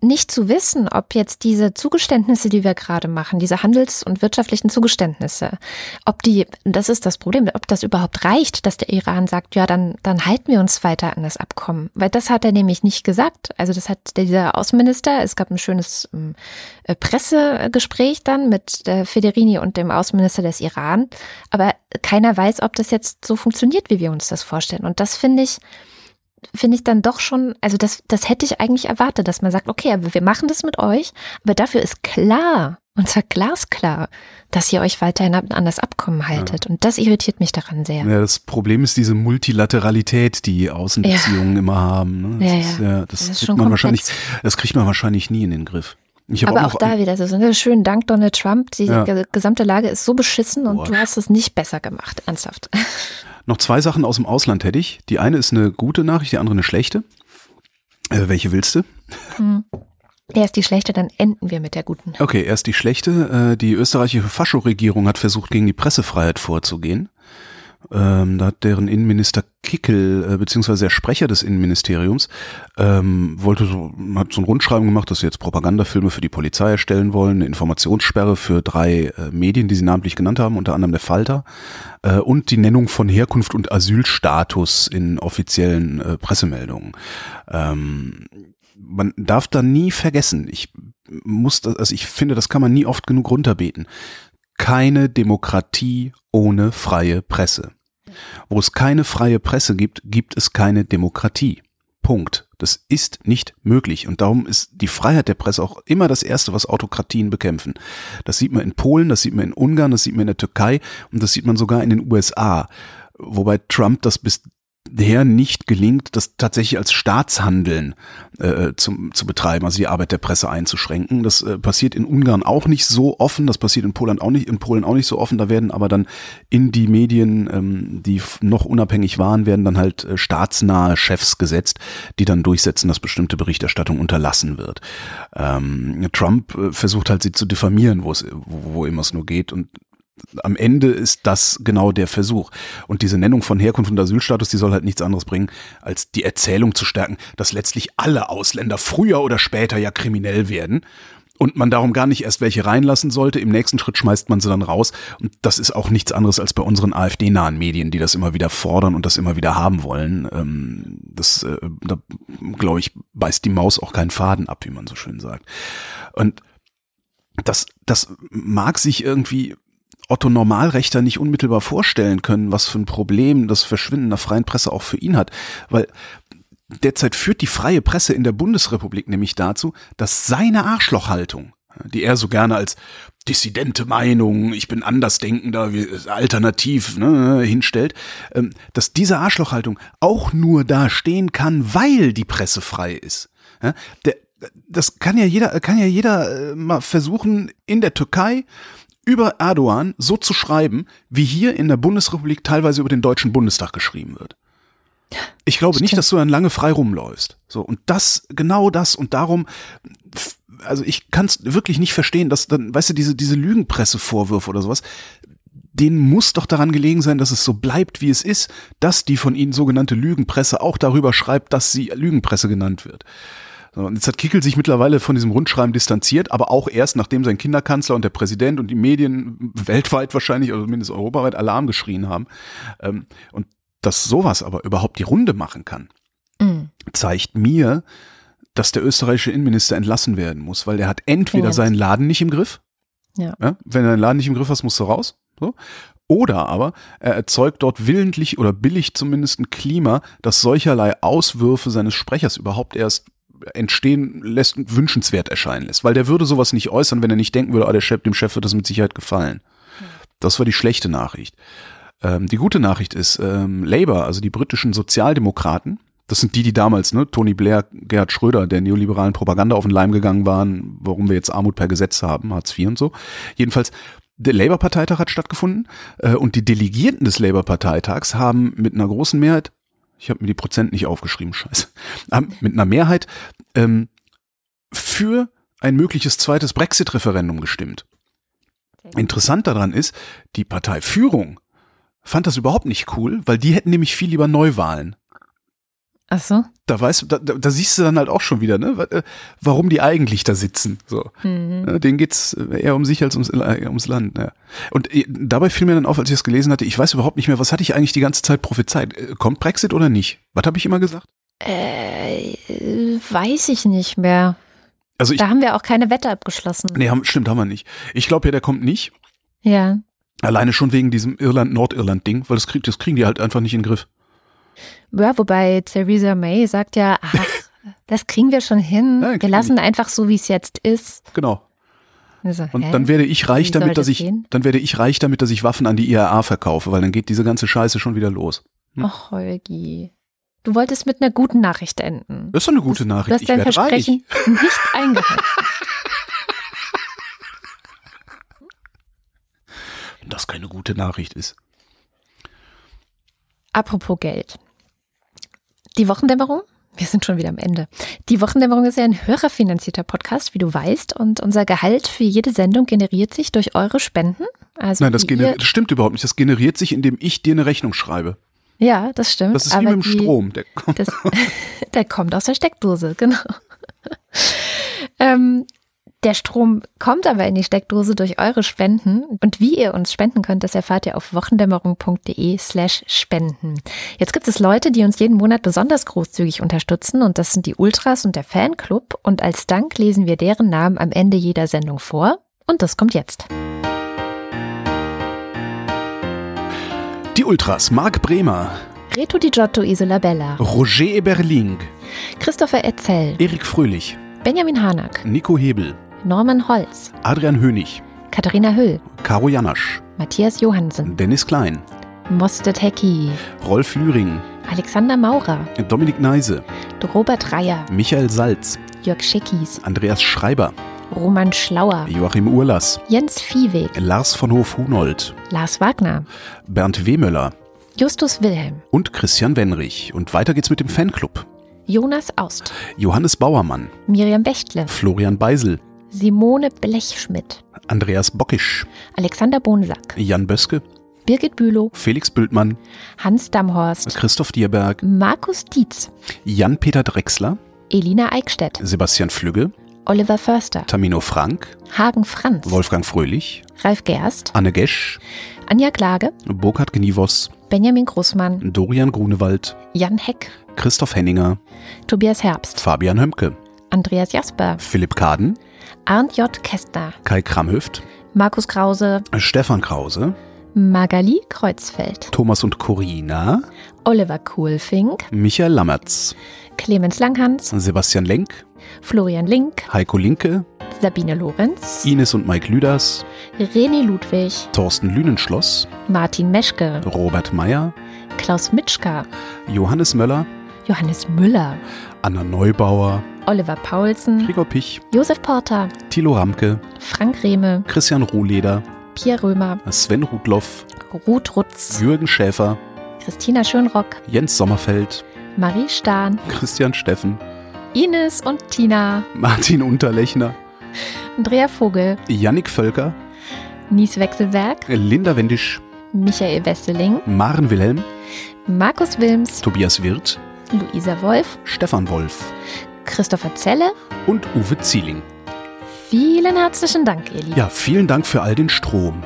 nicht zu wissen, ob jetzt diese Zugeständnisse, die wir gerade machen, diese handels- und wirtschaftlichen Zugeständnisse, ob die, das ist das Problem, ob das überhaupt reicht, dass der Iran sagt, ja, dann, dann halten wir uns weiter an das Abkommen. Weil das hat er nämlich nicht gesagt. Also das hat dieser Außenminister, es gab ein schönes ähm, äh, Pressegespräch dann mit der Federini und dem Außenminister des Iran. Aber keiner weiß, ob das jetzt so funktioniert, wie wir uns das vorstellen. Und das finde ich, finde ich dann doch schon, also das, das hätte ich eigentlich erwartet, dass man sagt, okay, wir machen das mit euch, aber dafür ist klar, und zwar glasklar, dass ihr euch weiterhin an das Abkommen haltet. Ja. Und das irritiert mich daran sehr. Ja, das Problem ist diese Multilateralität, die Außenbeziehungen ja. immer haben. Ne? Das, ja, ist, das, das kriegt man wahrscheinlich, das kriegt man wahrscheinlich nie in den Griff. Aber auch, auch da wieder so, ne, schönen Dank Donald Trump. Die ja. gesamte Lage ist so beschissen und Boah. du hast es nicht besser gemacht, ernsthaft. Noch zwei Sachen aus dem Ausland hätte ich. Die eine ist eine gute Nachricht, die andere eine schlechte. Äh, welche willst du? Hm. Erst die schlechte, dann enden wir mit der guten. Okay, erst die schlechte. Äh, die österreichische Fascho-Regierung hat versucht, gegen die Pressefreiheit vorzugehen. Ähm, da hat deren Innenminister Kickel, äh, beziehungsweise der Sprecher des Innenministeriums, ähm, wollte so, hat so ein Rundschreiben gemacht, dass sie jetzt Propagandafilme für die Polizei erstellen wollen, eine Informationssperre für drei äh, Medien, die sie namentlich genannt haben, unter anderem der Falter, äh, und die Nennung von Herkunft und Asylstatus in offiziellen äh, Pressemeldungen. Ähm, man darf da nie vergessen, ich muss das, also ich finde, das kann man nie oft genug runterbeten. Keine Demokratie ohne freie Presse. Wo es keine freie Presse gibt, gibt es keine Demokratie. Punkt. Das ist nicht möglich. Und darum ist die Freiheit der Presse auch immer das Erste, was Autokratien bekämpfen. Das sieht man in Polen, das sieht man in Ungarn, das sieht man in der Türkei und das sieht man sogar in den USA. Wobei Trump das bis her nicht gelingt, das tatsächlich als Staatshandeln äh, zum, zu betreiben, also die Arbeit der Presse einzuschränken. Das äh, passiert in Ungarn auch nicht so offen, das passiert in Polen auch nicht, in Polen auch nicht so offen. Da werden aber dann in die Medien, ähm, die noch unabhängig waren, werden dann halt äh, staatsnahe Chefs gesetzt, die dann durchsetzen, dass bestimmte Berichterstattung unterlassen wird. Ähm, Trump äh, versucht halt sie zu diffamieren, wo es, wo, wo immer es nur geht und am Ende ist das genau der Versuch. Und diese Nennung von Herkunft und Asylstatus, die soll halt nichts anderes bringen, als die Erzählung zu stärken, dass letztlich alle Ausländer früher oder später ja kriminell werden und man darum gar nicht erst welche reinlassen sollte. Im nächsten Schritt schmeißt man sie dann raus. Und das ist auch nichts anderes als bei unseren AfD-nahen Medien, die das immer wieder fordern und das immer wieder haben wollen. Ähm, das, äh, da glaube ich, beißt die Maus auch keinen Faden ab, wie man so schön sagt. Und das, das mag sich irgendwie Otto Normalrechter nicht unmittelbar vorstellen können, was für ein Problem das Verschwinden der freien Presse auch für ihn hat. Weil derzeit führt die freie Presse in der Bundesrepublik nämlich dazu, dass seine Arschlochhaltung, die er so gerne als dissidente Meinung, ich bin andersdenkender, alternativ ne, hinstellt, ähm, dass diese Arschlochhaltung auch nur da stehen kann, weil die Presse frei ist. Der, das kann ja jeder, kann ja jeder äh, mal versuchen in der Türkei über Erdogan so zu schreiben, wie hier in der Bundesrepublik teilweise über den Deutschen Bundestag geschrieben wird. Ich glaube Stimmt. nicht, dass du dann lange frei rumläufst. So, und das, genau das, und darum, also ich kann es wirklich nicht verstehen, dass dann, weißt du, diese, diese Lügenpressevorwürfe oder sowas, denen muss doch daran gelegen sein, dass es so bleibt, wie es ist, dass die von ihnen sogenannte Lügenpresse auch darüber schreibt, dass sie Lügenpresse genannt wird. Und jetzt hat Kickel sich mittlerweile von diesem Rundschreiben distanziert, aber auch erst, nachdem sein Kinderkanzler und der Präsident und die Medien weltweit wahrscheinlich, oder zumindest europaweit Alarm geschrien haben. Ähm, und dass sowas aber überhaupt die Runde machen kann, mhm. zeigt mir, dass der österreichische Innenminister entlassen werden muss, weil der hat entweder seinen Laden nicht im Griff. Ja. ja. Wenn er den Laden nicht im Griff hat, musst du raus. So. Oder aber er erzeugt dort willentlich oder billig zumindest ein Klima, das solcherlei Auswürfe seines Sprechers überhaupt erst entstehen lässt wünschenswert erscheinen lässt. Weil der würde sowas nicht äußern, wenn er nicht denken würde, ah, der Chef, dem Chef wird das mit Sicherheit gefallen. Das war die schlechte Nachricht. Ähm, die gute Nachricht ist, ähm, Labour, also die britischen Sozialdemokraten, das sind die, die damals, ne, Tony Blair, Gerhard Schröder, der neoliberalen Propaganda auf den Leim gegangen waren, warum wir jetzt Armut per Gesetz haben, Hartz IV und so. Jedenfalls, der Labour-Parteitag hat stattgefunden äh, und die Delegierten des Labour-Parteitags haben mit einer großen Mehrheit ich habe mir die Prozent nicht aufgeschrieben, scheiße, mit einer Mehrheit ähm, für ein mögliches zweites Brexit-Referendum gestimmt. Interessant daran ist, die Parteiführung fand das überhaupt nicht cool, weil die hätten nämlich viel lieber Neuwahlen. Ach so. Da weißt da, da, da siehst du dann halt auch schon wieder, ne, äh, warum die eigentlich da sitzen. So, mhm. denen geht's eher um sich als ums, äh, ums Land. Ja. Und äh, dabei fiel mir dann auf, als ich das gelesen hatte, ich weiß überhaupt nicht mehr, was hatte ich eigentlich die ganze Zeit prophezeit? Kommt Brexit oder nicht? Was habe ich immer gesagt? Äh, weiß ich nicht mehr. Also ich, da haben wir auch keine Wette abgeschlossen. Nee, haben, stimmt, haben wir nicht. Ich glaube ja, der kommt nicht. Ja. Alleine schon wegen diesem Irland-Nordirland-Ding, weil das, krieg, das kriegen die halt einfach nicht in den Griff. Ja, wobei Theresa May sagt ja, ach, das kriegen wir schon hin. Ja, wir lassen einfach so, wie es jetzt ist. Genau. Also, und dann werde ich reich damit, dass das ich, gehen? dann werde ich reich damit, dass ich Waffen an die IAA verkaufe, weil dann geht diese ganze Scheiße schon wieder los. Hm? Ach, Holgi. Du wolltest mit einer guten Nachricht enden. Das ist doch eine gute Nachricht. Du hast dein Versprechen reich. nicht eingehalten. Wenn das keine gute Nachricht ist. Apropos Geld. Die Wochendämmerung? Wir sind schon wieder am Ende. Die Wochendämmerung ist ja ein hörerfinanzierter Podcast, wie du weißt, und unser Gehalt für jede Sendung generiert sich durch eure Spenden. Also Nein, das, das stimmt überhaupt nicht. Das generiert sich, indem ich dir eine Rechnung schreibe. ja, das stimmt. Das ist wie mit dem die- Strom. Der kommt Das, der kommt aus der Steckdose, genau. ähm, der Strom kommt aber in die Steckdose durch eure Spenden. Und wie ihr uns spenden könnt, das erfahrt ihr auf wochendämmerung.de slash spenden. Jetzt gibt es Leute, die uns jeden Monat besonders großzügig unterstützen und das sind die Ultras und der Fanclub. Und als Dank lesen wir deren Namen am Ende jeder Sendung vor. Und das kommt jetzt. Die Ultras, Marc Bremer, Reto Di Giotto Isola Bella, Roger Eberling, Christopher Etzel, Erik Fröhlich, Benjamin Hanak, Nico Hebel, Norman Holz, Adrian Hönig, Katharina Hüll, Caro Janasch, Matthias Johansen, Dennis Klein, Mostet Hecki, Rolf Lühring, Alexander Maurer, Dominik Neise, Robert Reyer, Michael Salz, Jörg Schickis, Andreas Schreiber, Roman Schlauer, Joachim Urlass, Jens Viehweg, Lars von Hof-Hunold, Lars Wagner, Bernd Wehmöller. Justus Wilhelm, und Christian Wenrich. Und weiter geht's mit dem Fanclub. Jonas Aust, Johannes Bauermann, Miriam Bechtle, Florian Beisel, Simone Blechschmidt, Andreas Bockisch, Alexander Bonsack, Jan Böske, Birgit Bülow, Felix Bültmann, Hans Damhorst, Christoph Dierberg, Markus Dietz, Jan-Peter Drechsler, Elina Eickstedt, Sebastian Flügge, Oliver Förster, Tamino Frank, Hagen Franz, Wolfgang Fröhlich, Ralf Gerst, Anne Gesch, Anja Klage, Burkhard Gnivos, Benjamin Großmann, Dorian Grunewald, Jan Heck, Christoph Henninger, Tobias Herbst, Fabian Hömke, Andreas Jasper, Philipp Kaden, Arndt J. Kästner, Kai Kramhüft, Markus Krause, Stefan Krause, Magali Kreuzfeld, Thomas und Corina, Oliver Kuhlfink, Michael Lammertz, Clemens Langhans, Sebastian Lenk, Florian Link, Heiko Linke, Sabine Lorenz, Ines und Mike Lüders, René Ludwig, Thorsten Lünenschloss, Martin Meschke, Robert Meyer, Klaus Mitschka, Johannes Möller, Johannes Müller, Anna Neubauer, Oliver Paulsen, Gregor Pich, Josef Porter, Thilo Ramke, Frank Rehme, Christian Rohleder, Pierre Römer, Sven Rudloff, Ruth Rutz, Jürgen Schäfer, Christina Schönrock, Jens Sommerfeld, Marie Stahn, Christian Steffen, Ines und Tina, Martin Unterlechner, Andrea Vogel, Yannick Völker, Nies Wechselberg, Linda Wendisch, Michael Wesseling, Maren Wilhelm, Markus Wilms, Tobias Wirth, Luisa Wolf, Stefan Wolf Christopher Zelle. und Uwe Zieling. Vielen herzlichen Dank, ihr Lieben. Ja, vielen Dank für all den Strom.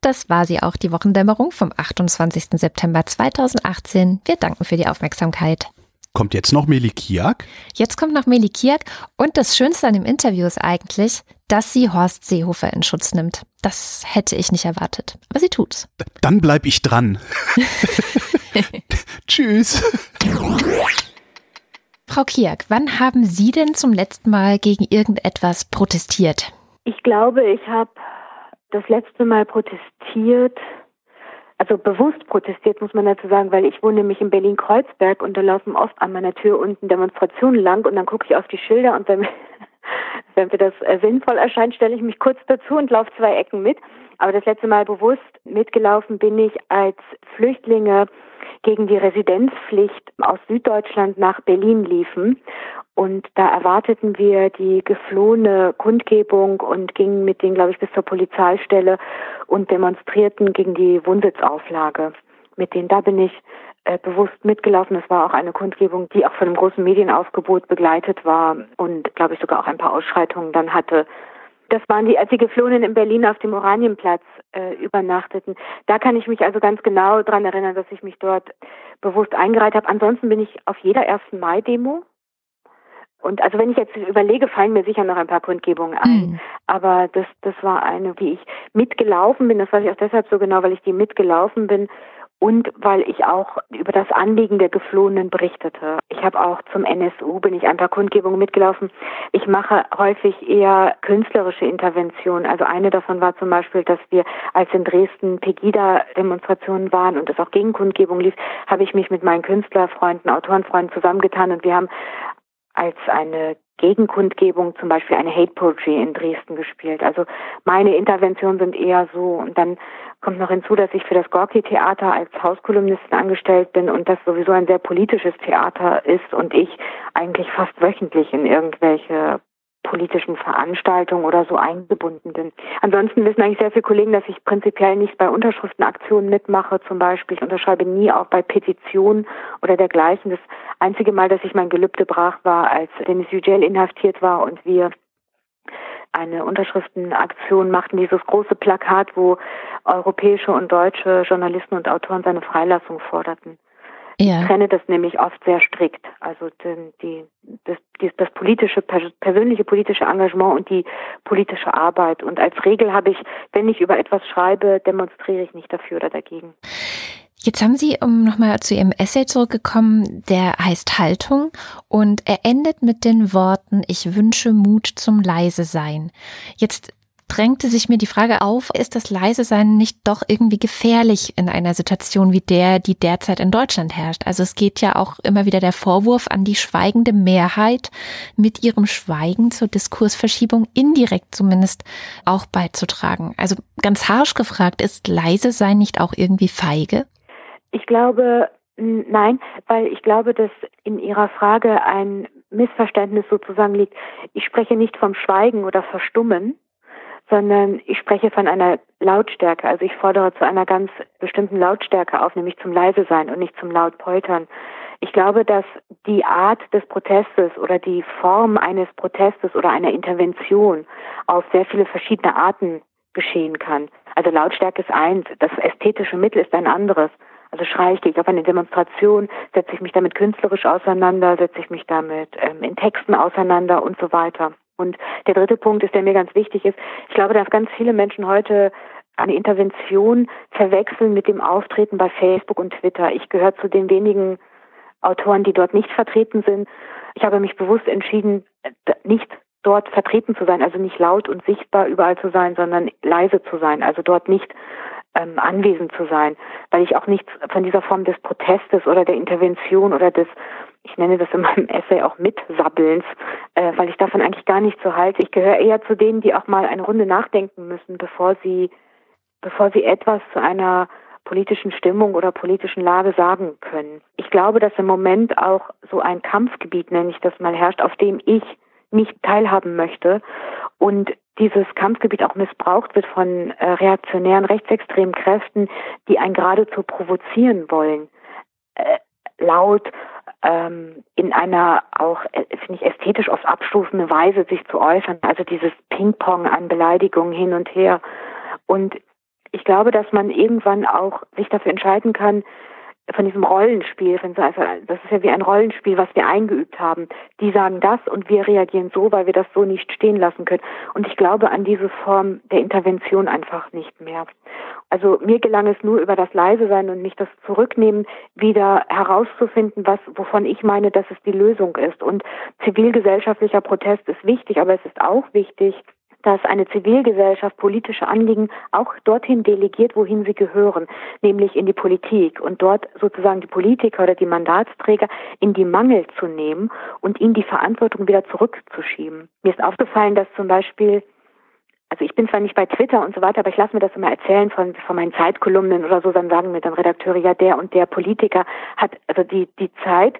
Das war sie auch, die Wochendämmerung vom 28. September 2018. Wir danken für die Aufmerksamkeit. Kommt jetzt noch Melikiak? Jetzt kommt noch Meli Kiak und das Schönste an dem Interview ist eigentlich, dass sie Horst Seehofer in Schutz nimmt. Das hätte ich nicht erwartet, aber sie tut's. Dann bleib ich dran. Tschüss. Frau Kiak, wann haben Sie denn zum letzten Mal gegen irgendetwas protestiert? Ich glaube, ich habe das letzte Mal protestiert, also bewusst protestiert, muss man dazu sagen, weil ich wohne nämlich in Berlin-Kreuzberg und da laufen oft an meiner Tür unten Demonstrationen lang und dann gucke ich auf die Schilder und wenn mir, wenn mir das äh, sinnvoll erscheint, stelle ich mich kurz dazu und laufe zwei Ecken mit. Aber das letzte Mal bewusst mitgelaufen bin ich, als Flüchtlinge gegen die Residenzpflicht aus Süddeutschland nach Berlin liefen. Und da erwarteten wir die geflohene Kundgebung und gingen mit denen, glaube ich, bis zur Polizeistelle und demonstrierten gegen die Wohnsitzauflage. Mit denen, da bin ich äh, bewusst mitgelaufen. Es war auch eine Kundgebung, die auch von einem großen Medienaufgebot begleitet war und, glaube ich, sogar auch ein paar Ausschreitungen dann hatte. Das waren die, als die Geflohenen in Berlin auf dem Oranienplatz äh, übernachteten. Da kann ich mich also ganz genau dran erinnern, dass ich mich dort bewusst eingereiht habe. Ansonsten bin ich auf jeder 1. Mai-Demo. Und also wenn ich jetzt überlege, fallen mir sicher noch ein paar Kundgebungen ein. Hm. Aber das, das war eine, wie ich mitgelaufen bin. Das weiß ich auch deshalb so genau, weil ich die mitgelaufen bin und weil ich auch über das Anliegen der Geflohenen berichtete. Ich habe auch zum NSU bin ich ein paar Kundgebungen mitgelaufen. Ich mache häufig eher künstlerische Interventionen. Also eine davon war zum Beispiel, dass wir, als in Dresden Pegida-Demonstrationen waren und es auch Gegenkundgebungen lief, habe ich mich mit meinen Künstlerfreunden, Autorenfreunden zusammengetan und wir haben als eine Gegenkundgebung, zum Beispiel eine Hate Poetry in Dresden gespielt. Also meine Interventionen sind eher so. Und dann kommt noch hinzu, dass ich für das Gorki-Theater als Hauskolumnistin angestellt bin und das sowieso ein sehr politisches Theater ist und ich eigentlich fast wöchentlich in irgendwelche politischen Veranstaltungen oder so eingebunden bin. Ansonsten wissen eigentlich sehr viele Kollegen, dass ich prinzipiell nicht bei Unterschriftenaktionen mitmache, zum Beispiel. Ich unterschreibe nie auch bei Petitionen oder dergleichen. Das einzige Mal, dass ich mein Gelübde brach, war, als Denis Yücel inhaftiert war und wir eine Unterschriftenaktion machten, dieses große Plakat, wo europäische und deutsche Journalisten und Autoren seine Freilassung forderten. Ja. Ich trenne das nämlich oft sehr strikt. Also die, die, das, die, das politische, persönliche politische Engagement und die politische Arbeit. Und als Regel habe ich, wenn ich über etwas schreibe, demonstriere ich nicht dafür oder dagegen. Jetzt haben Sie, um nochmal zu Ihrem Essay zurückgekommen, der heißt Haltung und er endet mit den Worten, ich wünsche Mut zum Leise sein. Jetzt drängte sich mir die Frage auf, ist das leise sein nicht doch irgendwie gefährlich in einer Situation wie der, die derzeit in Deutschland herrscht? Also es geht ja auch immer wieder der Vorwurf an die schweigende Mehrheit, mit ihrem Schweigen zur Diskursverschiebung indirekt zumindest auch beizutragen. Also ganz harsch gefragt, ist leise sein nicht auch irgendwie feige? Ich glaube, nein, weil ich glaube, dass in Ihrer Frage ein Missverständnis sozusagen liegt. Ich spreche nicht vom Schweigen oder Verstummen, sondern ich spreche von einer Lautstärke. Also ich fordere zu einer ganz bestimmten Lautstärke auf, nämlich zum leise sein und nicht zum laut poltern. Ich glaube, dass die Art des Protestes oder die Form eines Protestes oder einer Intervention auf sehr viele verschiedene Arten geschehen kann. Also Lautstärke ist eins, das ästhetische Mittel ist ein anderes. Also schreie ich, gehe ich auf eine Demonstration, setze ich mich damit künstlerisch auseinander, setze ich mich damit ähm, in Texten auseinander und so weiter. Und der dritte Punkt ist, der mir ganz wichtig ist. Ich glaube, dass ganz viele Menschen heute eine Intervention verwechseln mit dem Auftreten bei Facebook und Twitter. Ich gehöre zu den wenigen Autoren, die dort nicht vertreten sind. Ich habe mich bewusst entschieden, nicht dort vertreten zu sein, also nicht laut und sichtbar überall zu sein, sondern leise zu sein, also dort nicht ähm, anwesend zu sein, weil ich auch nichts von dieser Form des Protestes oder der Intervention oder des ich nenne das in meinem Essay auch Mitsabbelns, äh, weil ich davon eigentlich gar nicht so halte. Ich gehöre eher zu denen, die auch mal eine Runde nachdenken müssen, bevor sie, bevor sie etwas zu einer politischen Stimmung oder politischen Lage sagen können. Ich glaube, dass im Moment auch so ein Kampfgebiet, nenne ich das mal, herrscht, auf dem ich nicht teilhaben möchte und dieses Kampfgebiet auch missbraucht wird von äh, reaktionären, rechtsextremen Kräften, die einen geradezu provozieren wollen. Äh, laut ähm, in einer auch, äh, finde ich, ästhetisch oft abstoßende Weise sich zu äußern. Also dieses Ping-Pong an Beleidigungen hin und her. Und ich glaube, dass man irgendwann auch sich dafür entscheiden kann, von diesem Rollenspiel, von so einfach, das ist ja wie ein Rollenspiel, was wir eingeübt haben. Die sagen das und wir reagieren so, weil wir das so nicht stehen lassen können. Und ich glaube an diese Form der Intervention einfach nicht mehr. Also mir gelang es nur über das Leise sein und nicht das Zurücknehmen, wieder herauszufinden, was, wovon ich meine, dass es die Lösung ist. Und zivilgesellschaftlicher Protest ist wichtig, aber es ist auch wichtig, dass eine Zivilgesellschaft politische Anliegen auch dorthin delegiert, wohin sie gehören, nämlich in die Politik und dort sozusagen die Politiker oder die Mandatsträger in die Mangel zu nehmen und ihnen die Verantwortung wieder zurückzuschieben. Mir ist aufgefallen, dass zum Beispiel also ich bin zwar nicht bei Twitter und so weiter, aber ich lasse mir das immer erzählen von, von meinen Zeitkolumnen oder so, dann sagen mir dann Redakteure, ja, der und der Politiker hat, also die, die Zeit,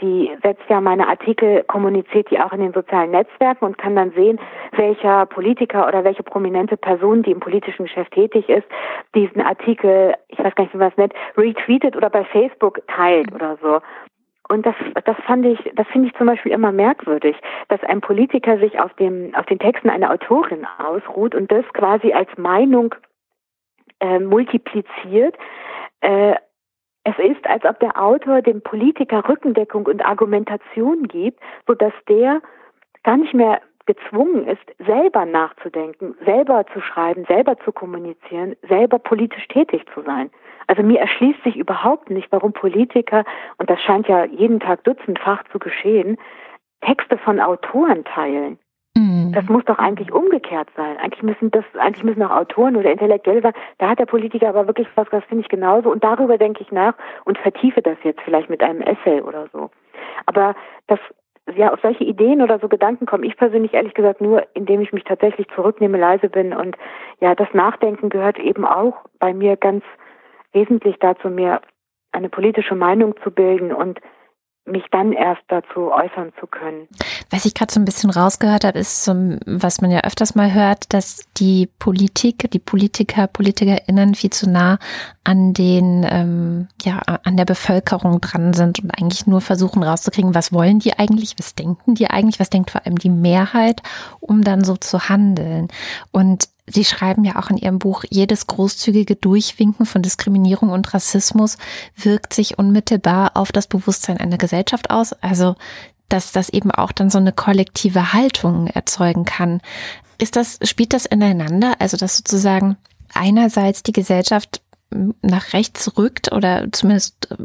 die setzt ja meine Artikel, kommuniziert die auch in den sozialen Netzwerken und kann dann sehen, welcher Politiker oder welche prominente Person, die im politischen Geschäft tätig ist, diesen Artikel, ich weiß gar nicht, wie man es nennt, retweetet oder bei Facebook teilt oder so. Und das, das fand ich, das finde ich zum Beispiel immer merkwürdig, dass ein Politiker sich auf dem, auf den Texten einer Autorin ausruht und das quasi als Meinung äh, multipliziert. Äh, es ist, als ob der Autor dem Politiker Rückendeckung und Argumentation gibt, so dass der gar nicht mehr gezwungen ist, selber nachzudenken, selber zu schreiben, selber zu kommunizieren, selber politisch tätig zu sein. Also mir erschließt sich überhaupt nicht, warum Politiker, und das scheint ja jeden Tag dutzendfach zu geschehen, Texte von Autoren teilen. Mhm. Das muss doch eigentlich umgekehrt sein. Eigentlich müssen das, eigentlich müssen auch Autoren oder Intellektuelle sagen, da hat der Politiker aber wirklich was, das finde ich genauso. Und darüber denke ich nach und vertiefe das jetzt vielleicht mit einem Essay oder so. Aber das ja, auf solche Ideen oder so Gedanken komme ich persönlich ehrlich gesagt nur, indem ich mich tatsächlich zurücknehme, leise bin und ja, das Nachdenken gehört eben auch bei mir ganz wesentlich dazu, mir eine politische Meinung zu bilden und mich dann erst dazu äußern zu können. Was ich gerade so ein bisschen rausgehört habe, ist so, was man ja öfters mal hört, dass die Politik, die Politiker, PolitikerInnen viel zu nah an den, ähm, ja, an der Bevölkerung dran sind und eigentlich nur versuchen rauszukriegen, was wollen die eigentlich, was denken die eigentlich, was denkt vor allem die Mehrheit, um dann so zu handeln. Und Sie schreiben ja auch in Ihrem Buch, jedes großzügige Durchwinken von Diskriminierung und Rassismus wirkt sich unmittelbar auf das Bewusstsein einer Gesellschaft aus. Also, dass das eben auch dann so eine kollektive Haltung erzeugen kann. Ist das, spielt das ineinander? Also, dass sozusagen einerseits die Gesellschaft nach rechts rückt oder zumindest äh,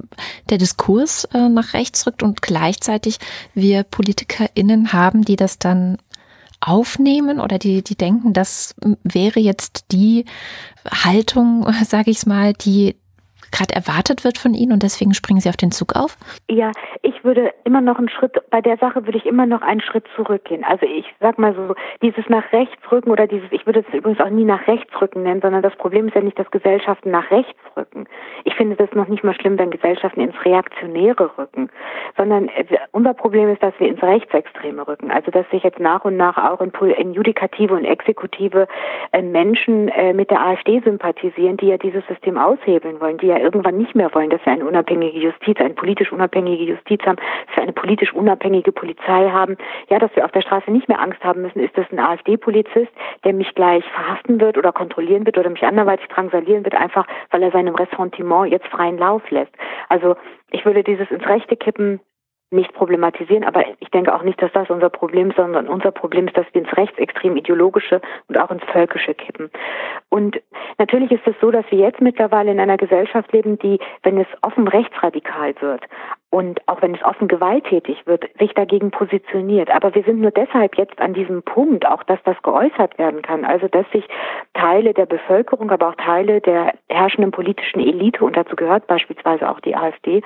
der Diskurs äh, nach rechts rückt und gleichzeitig wir PolitikerInnen haben, die das dann aufnehmen oder die, die denken, das wäre jetzt die Haltung, sage ich mal, die gerade erwartet wird von Ihnen und deswegen springen Sie auf den Zug auf? Ja, ich würde immer noch einen Schritt, bei der Sache würde ich immer noch einen Schritt zurückgehen. Also ich sag mal so, dieses nach rechts rücken oder dieses, ich würde es übrigens auch nie nach rechts rücken nennen, sondern das Problem ist ja nicht, dass Gesellschaften nach rechts rücken. Ich finde das noch nicht mal schlimm, wenn Gesellschaften ins Reaktionäre rücken, sondern äh, unser Problem ist, dass wir ins Rechtsextreme rücken. Also dass sich jetzt nach und nach auch in, in Judikative und Exekutive äh, Menschen äh, mit der AfD sympathisieren, die ja dieses System aushebeln wollen, die ja irgendwann nicht mehr wollen, dass wir eine unabhängige Justiz, eine politisch unabhängige Justiz haben, dass wir eine politisch unabhängige Polizei haben, ja, dass wir auf der Straße nicht mehr Angst haben müssen, ist das ein AfD-Polizist, der mich gleich verhaften wird oder kontrollieren wird oder mich anderweitig drangsalieren wird, einfach weil er seinem Ressentiment jetzt freien Lauf lässt. Also ich würde dieses ins Rechte kippen nicht problematisieren, aber ich denke auch nicht, dass das unser Problem ist, sondern unser Problem ist, dass wir ins rechtsextrem ideologische und auch ins völkische kippen. Und natürlich ist es so, dass wir jetzt mittlerweile in einer Gesellschaft leben, die, wenn es offen rechtsradikal wird und auch wenn es offen gewalttätig wird, sich dagegen positioniert. Aber wir sind nur deshalb jetzt an diesem Punkt, auch dass das geäußert werden kann. Also dass sich Teile der Bevölkerung, aber auch Teile der herrschenden politischen Elite, und dazu gehört beispielsweise auch die AfD,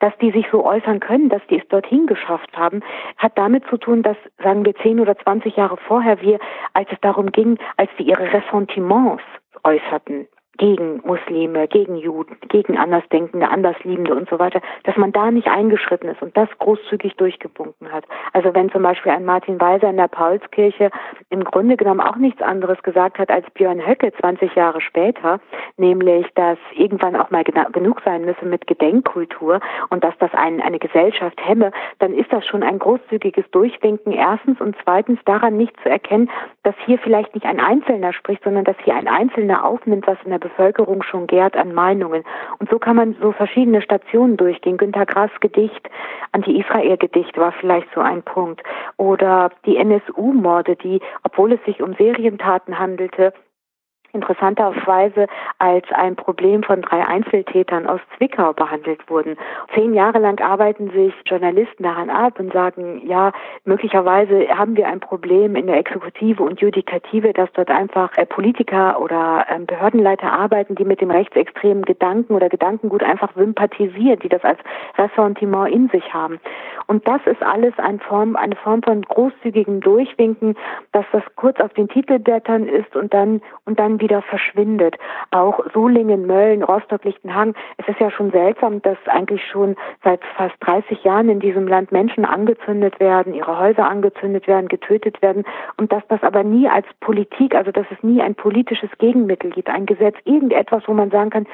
dass die sich so äußern können, dass die es dorthin geschafft haben, hat damit zu tun, dass, sagen wir, zehn oder zwanzig Jahre vorher wir, als es darum ging, als sie ihre Ressentiments äußerten, gegen Muslime, gegen Juden, gegen Andersdenkende, Andersliebende und so weiter, dass man da nicht eingeschritten ist und das großzügig durchgebunken hat. Also wenn zum Beispiel ein Martin Weiser in der Paulskirche im Grunde genommen auch nichts anderes gesagt hat als Björn Höcke 20 Jahre später, nämlich, dass irgendwann auch mal genug sein müsse mit Gedenkkultur und dass das ein, eine Gesellschaft hemme, dann ist das schon ein großzügiges Durchwinken erstens und zweitens daran nicht zu erkennen, dass hier vielleicht nicht ein Einzelner spricht, sondern dass hier ein Einzelner aufnimmt, was in der Bevölkerung schon gärt an Meinungen. Und so kann man so verschiedene Stationen durchgehen. Günter Grass Gedicht, Anti-Israel-Gedicht war vielleicht so ein Punkt. Oder die NSU-Morde, die, obwohl es sich um Serientaten handelte, interessanterweise als ein Problem von drei Einzeltätern aus Zwickau behandelt wurden. Zehn Jahre lang arbeiten sich Journalisten daran ab und sagen, ja, möglicherweise haben wir ein Problem in der Exekutive und Judikative, dass dort einfach äh, Politiker oder ähm, Behördenleiter arbeiten, die mit dem rechtsextremen Gedanken oder Gedankengut einfach sympathisieren, die das als Ressentiment in sich haben. Und das ist alles eine Form, eine Form von großzügigem Durchwinken, dass das kurz auf den Titelblättern ist und dann, und dann wieder verschwindet. Auch Solingen, Mölln, Rostock, Lichtenhagen. Es ist ja schon seltsam, dass eigentlich schon seit fast 30 Jahren in diesem Land Menschen angezündet werden, ihre Häuser angezündet werden, getötet werden und dass das aber nie als Politik, also dass es nie ein politisches Gegenmittel gibt, ein Gesetz, irgendetwas, wo man sagen kann,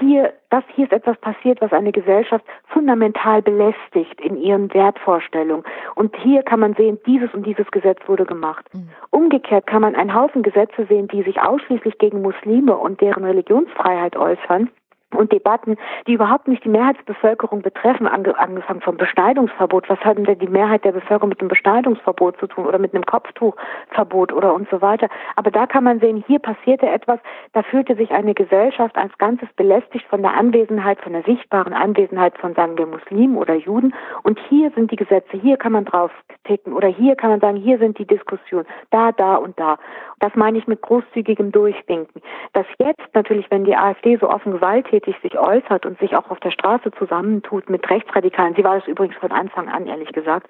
hier, das hier ist etwas passiert, was eine Gesellschaft fundamental belästigt in ihren Wertvorstellungen. Und hier kann man sehen, dieses und dieses Gesetz wurde gemacht. Mhm. Umgekehrt kann man einen Haufen Gesetze sehen, die sich ausschließlich gegen Muslime und deren Religionsfreiheit äußern und Debatten, die überhaupt nicht die Mehrheitsbevölkerung betreffen, ange angefangen vom Beschneidungsverbot. Was hat denn die Mehrheit der Bevölkerung mit einem Beschneidungsverbot zu tun oder mit einem Kopftuchverbot oder und so weiter? Aber da kann man sehen, hier passierte etwas, da fühlte sich eine Gesellschaft als Ganzes belästigt von der Anwesenheit, von der sichtbaren Anwesenheit von, sagen wir, Muslimen oder Juden. Und hier sind die Gesetze, hier kann man drauf ticken oder hier kann man sagen, hier sind die Diskussionen, da, da und da. Das meine ich mit großzügigem Durchdenken. Dass jetzt natürlich, wenn die AfD so offen gewalttätig gewalttätig sich äußert und sich auch auf der Straße zusammentut mit Rechtsradikalen, sie war es übrigens von Anfang an, ehrlich gesagt,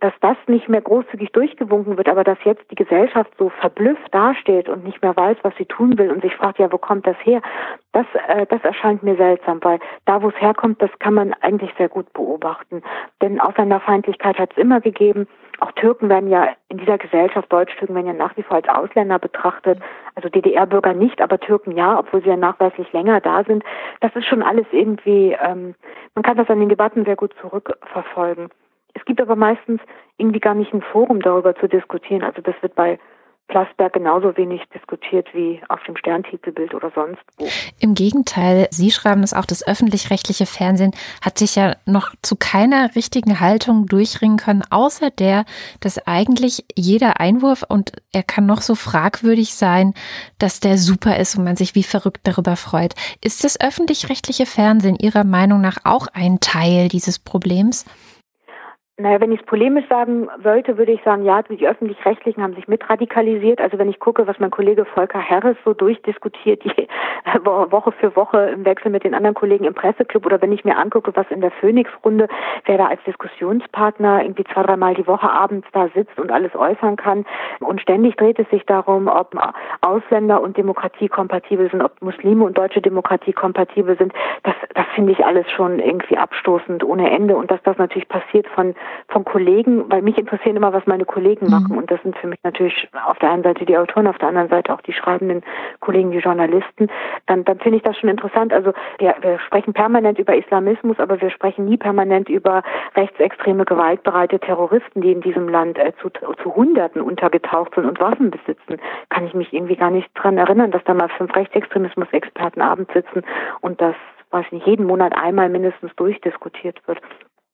dass das nicht mehr großzügig durchgewunken wird, aber dass jetzt die Gesellschaft so verblüfft dasteht und nicht mehr weiß, was sie tun will und sich fragt, ja, wo kommt das her? Das, äh, das erscheint mir seltsam, weil da, wo es herkommt, das kann man eigentlich sehr gut beobachten. Denn Ausländerfeindlichkeit hat es immer gegeben. Auch Türken werden ja in dieser Gesellschaft, Deutsch-Türken werden ja nach wie vor als Ausländer betrachtet. Also DDR-Bürger nicht, aber Türken ja, obwohl sie ja nachweislich länger da sind. Das ist schon alles irgendwie, ähm, man kann das an den Debatten sehr gut zurückverfolgen. Es gibt aber meistens irgendwie gar nicht ein Forum darüber zu diskutieren. Also das wird bei Plasberg genauso wenig diskutiert wie auf dem Sterntitelbild oder sonst wo. Im Gegenteil, Sie schreiben es auch, das öffentlich-rechtliche Fernsehen hat sich ja noch zu keiner richtigen Haltung durchringen können, außer der, dass eigentlich jeder Einwurf, und er kann noch so fragwürdig sein, dass der super ist und man sich wie verrückt darüber freut. Ist das öffentlich-rechtliche Fernsehen Ihrer Meinung nach auch ein Teil dieses Problems? Naja, wenn ich es polemisch sagen wollte, würde ich sagen, ja, die öffentlich-rechtlichen haben sich mitradikalisiert. Also wenn ich gucke, was mein Kollege Volker Harris so durchdiskutiert, die Woche für Woche im Wechsel mit den anderen Kollegen im Presseclub oder wenn ich mir angucke, was in der Phoenix-Runde, wer da als Diskussionspartner irgendwie zwei, dreimal die Woche abends da sitzt und alles äußern kann. Und ständig dreht es sich darum, ob Ausländer und Demokratie kompatibel sind, ob Muslime und deutsche Demokratie kompatibel sind. Das, das finde ich alles schon irgendwie abstoßend ohne Ende. Und dass das natürlich passiert von von Kollegen, weil mich interessieren immer, was meine Kollegen mhm. machen. Und das sind für mich natürlich auf der einen Seite die Autoren, auf der anderen Seite auch die schreibenden Kollegen, die Journalisten. Dann, dann finde ich das schon interessant. Also wir, wir sprechen permanent über Islamismus, aber wir sprechen nie permanent über rechtsextreme, gewaltbereite Terroristen, die in diesem Land äh, zu, zu Hunderten untergetaucht sind und Waffen besitzen. Kann ich mich irgendwie gar nicht dran erinnern, dass da mal fünf Rechtsextremismus-Experten abends sitzen und das weiß nicht, jeden Monat einmal mindestens durchdiskutiert wird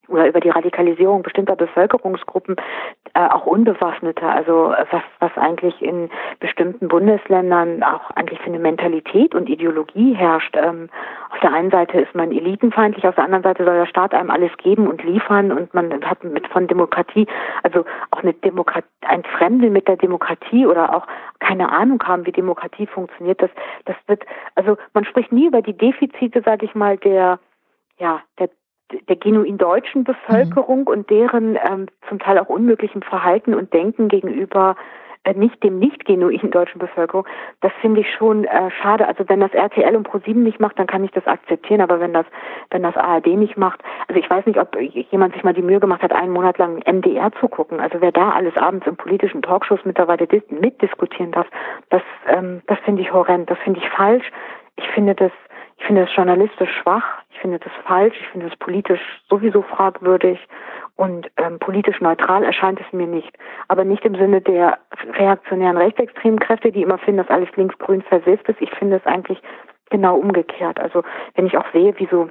oder über die Radikalisierung bestimmter Bevölkerungsgruppen, äh, auch Unbewaffneter, also äh, was, was eigentlich in bestimmten Bundesländern auch eigentlich für eine Mentalität und Ideologie herrscht. Ähm, auf der einen Seite ist man elitenfeindlich, auf der anderen Seite soll der Staat einem alles geben und liefern und man hat mit von Demokratie, also auch eine Demokratie, ein Fremde mit der Demokratie oder auch keine Ahnung haben, wie Demokratie funktioniert, das, das wird, also man spricht nie über die Defizite, sage ich mal, der ja, der der genuin deutschen Bevölkerung mhm. und deren ähm, zum Teil auch unmöglichen Verhalten und Denken gegenüber äh, nicht dem nicht genuinen deutschen Bevölkerung, das finde ich schon äh, schade. Also wenn das RTL und ProSieben nicht macht, dann kann ich das akzeptieren, aber wenn das wenn das ARD nicht macht, also ich weiß nicht, ob jemand sich mal die Mühe gemacht hat, einen Monat lang MDR zu gucken. Also wer da alles abends im politischen Talkshows mittlerweile mitdiskutieren darf, das ähm, das finde ich horrend, das finde ich falsch. Ich finde das ich finde es journalistisch schwach, ich finde das falsch, ich finde es politisch sowieso fragwürdig und ähm, politisch neutral erscheint es mir nicht. Aber nicht im Sinne der reaktionären rechtsextremen Kräfte, die immer finden, dass alles linksgrün versifft ist. Ich finde es eigentlich genau umgekehrt. Also wenn ich auch sehe, wie so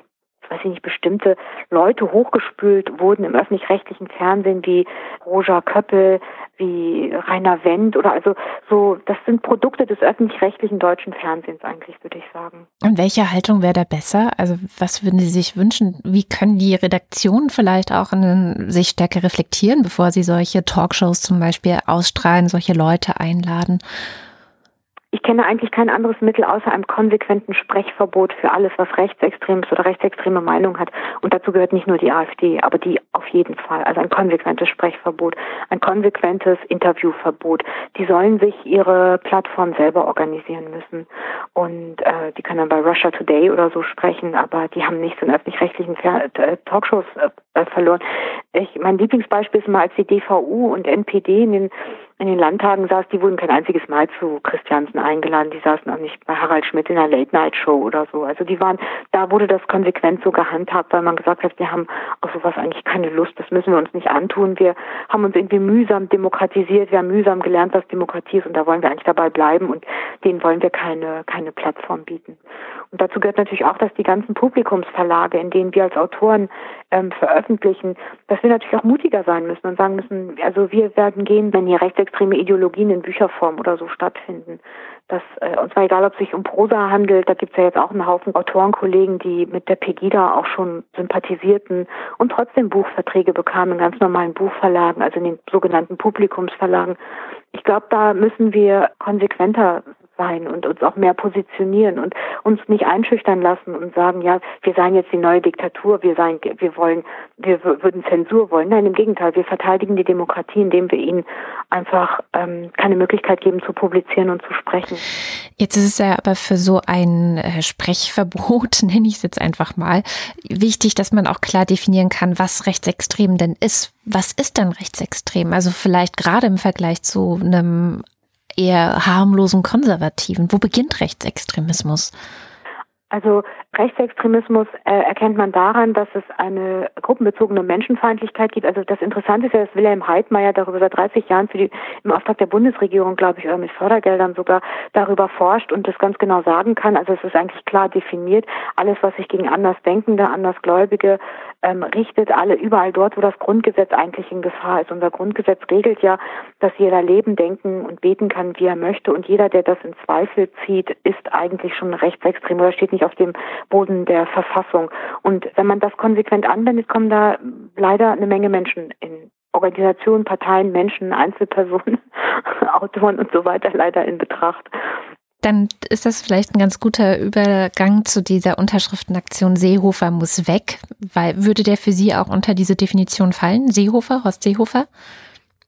weiß ich nicht, bestimmte Leute hochgespült wurden im öffentlich-rechtlichen Fernsehen wie Roger Köppel, wie Rainer Wendt oder also so, das sind Produkte des öffentlich-rechtlichen deutschen Fernsehens eigentlich, würde ich sagen. Und welche Haltung wäre da besser? Also was würden Sie sich wünschen? Wie können die Redaktionen vielleicht auch in, sich stärker reflektieren, bevor sie solche Talkshows zum Beispiel ausstrahlen, solche Leute einladen? Ich kenne eigentlich kein anderes Mittel außer einem konsequenten Sprechverbot für alles, was rechtsextremes oder rechtsextreme Meinung hat. Und dazu gehört nicht nur die AfD, aber die auf jeden Fall. Also ein konsequentes Sprechverbot, ein konsequentes Interviewverbot. Die sollen sich ihre Plattform selber organisieren müssen. Und äh, die können dann bei Russia Today oder so sprechen, aber die haben nichts in öffentlich-rechtlichen äh, Talkshows äh, verloren. Ich, mein Lieblingsbeispiel ist mal, als die DVU und NPD in den in den Landtagen saß, die wurden kein einziges Mal zu Christiansen eingeladen. Die saßen auch nicht bei Harald Schmidt in einer Late-Night-Show oder so. Also die waren, da wurde das konsequent so gehandhabt, weil man gesagt hat, wir haben auf sowas eigentlich keine Lust, das müssen wir uns nicht antun. Wir haben uns irgendwie mühsam demokratisiert, wir haben mühsam gelernt, was Demokratie ist und da wollen wir eigentlich dabei bleiben und denen wollen wir keine, keine Plattform bieten. Und dazu gehört natürlich auch, dass die ganzen Publikumsverlage, in denen wir als Autoren ähm, veröffentlichen, dass wir natürlich auch mutiger sein müssen und sagen müssen, also wir werden gehen, wenn hier rechtsextreme Ideologien in Bücherform oder so stattfinden. Das, äh, und zwar egal, ob es sich um Prosa handelt, da gibt es ja jetzt auch einen Haufen Autorenkollegen, die mit der Pegida auch schon sympathisierten und trotzdem Buchverträge bekamen in ganz normalen Buchverlagen, also in den sogenannten Publikumsverlagen. Ich glaube, da müssen wir konsequenter sein und uns auch mehr positionieren und uns nicht einschüchtern lassen und sagen, ja, wir seien jetzt die neue Diktatur, wir seien, wir wollen, wir würden Zensur wollen. Nein, im Gegenteil, wir verteidigen die Demokratie, indem wir ihnen einfach ähm, keine Möglichkeit geben zu publizieren und zu sprechen. Jetzt ist es ja aber für so ein äh, Sprechverbot, nenne ich es jetzt einfach mal, wichtig, dass man auch klar definieren kann, was rechtsextrem denn ist. Was ist denn rechtsextrem? Also vielleicht gerade im Vergleich zu einem eher harmlosen Konservativen. Wo beginnt Rechtsextremismus? Also Rechtsextremismus äh, erkennt man daran, dass es eine gruppenbezogene Menschenfeindlichkeit gibt. Also das Interessante ist ja, dass Wilhelm Heidmeier darüber seit 30 Jahren für die, im Auftrag der Bundesregierung, glaube ich, oder mit Fördergeldern sogar darüber forscht und das ganz genau sagen kann. Also es ist eigentlich klar definiert. Alles, was sich gegen Andersdenkende, Andersgläubige ähm, richtet, alle überall dort, wo das Grundgesetz eigentlich in Gefahr ist. Unser Grundgesetz regelt ja, dass jeder leben, denken und beten kann, wie er möchte. Und jeder, der das in Zweifel zieht, ist eigentlich schon rechtsextrem oder steht nicht auf dem Boden der Verfassung. Und wenn man das konsequent anwendet, kommen da leider eine Menge Menschen in Organisationen, Parteien, Menschen, Einzelpersonen, Autoren und so weiter leider in Betracht. Dann ist das vielleicht ein ganz guter Übergang zu dieser Unterschriftenaktion Seehofer muss weg, weil würde der für Sie auch unter diese Definition fallen? Seehofer, Horst Seehofer?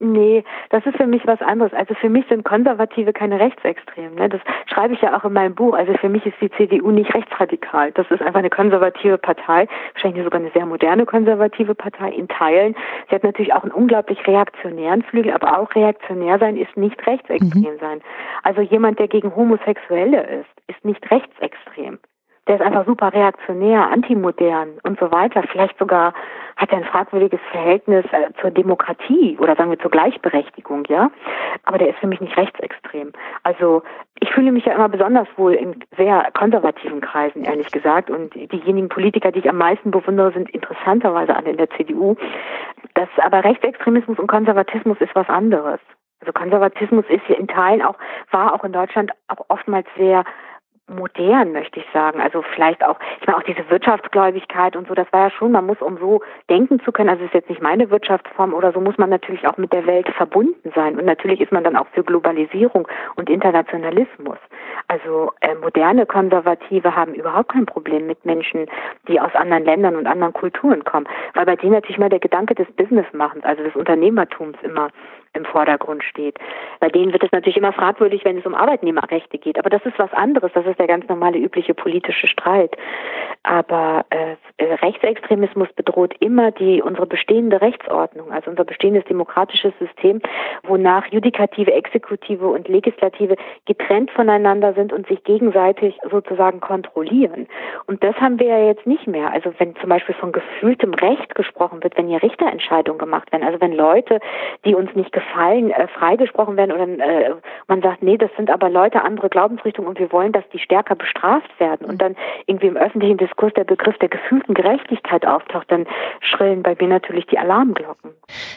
Nee, das ist für mich was anderes. Also für mich sind Konservative keine Rechtsextremen. Ne? Das schreibe ich ja auch in meinem Buch. Also für mich ist die CDU nicht rechtsradikal. Das ist einfach eine konservative Partei, wahrscheinlich sogar eine sehr moderne konservative Partei in Teilen. Sie hat natürlich auch einen unglaublich reaktionären Flügel, aber auch reaktionär sein ist nicht rechtsextrem mhm. sein. Also jemand, der gegen Homosexuelle ist, ist nicht rechtsextrem der ist einfach super reaktionär, antimodern und so weiter. Vielleicht sogar hat er ein fragwürdiges Verhältnis äh, zur Demokratie oder sagen wir zur Gleichberechtigung, ja. Aber der ist für mich nicht rechtsextrem. Also ich fühle mich ja immer besonders wohl in sehr konservativen Kreisen, ehrlich gesagt. Und diejenigen Politiker, die ich am meisten bewundere, sind interessanterweise alle in der CDU. Das aber Rechtsextremismus und Konservatismus ist was anderes. Also Konservatismus ist hier in Teilen auch, war auch in Deutschland auch oftmals sehr modern, möchte ich sagen. Also vielleicht auch, ich meine auch diese Wirtschaftsgläubigkeit und so, das war ja schon, man muss, um so denken zu können, also es ist jetzt nicht meine Wirtschaftsform oder so, muss man natürlich auch mit der Welt verbunden sein. Und natürlich ist man dann auch für Globalisierung und Internationalismus. Also äh, moderne Konservative haben überhaupt kein Problem mit Menschen, die aus anderen Ländern und anderen Kulturen kommen, weil bei denen natürlich mal der Gedanke des Businessmachens, also des Unternehmertums immer im Vordergrund steht. Bei denen wird es natürlich immer fragwürdig, wenn es um Arbeitnehmerrechte geht. Aber das ist was anderes. Das ist der ganz normale übliche politische Streit. Aber äh, Rechtsextremismus bedroht immer die unsere bestehende Rechtsordnung, also unser bestehendes demokratisches System, wonach Judikative, Exekutive und Legislative getrennt voneinander sind und sich gegenseitig sozusagen kontrollieren. Und das haben wir ja jetzt nicht mehr. Also wenn zum Beispiel von gefühltem Recht gesprochen wird, wenn hier Richterentscheidungen gemacht werden, also wenn Leute, die uns nicht gefallen, äh, freigesprochen werden oder äh, man sagt, nee, das sind aber Leute andere Glaubensrichtungen und wir wollen, dass die stärker bestraft werden und dann irgendwie im öffentlichen Diskurs der Begriff der gefühlten Gerechtigkeit auftaucht, dann schrillen bei mir natürlich die Alarmglocken.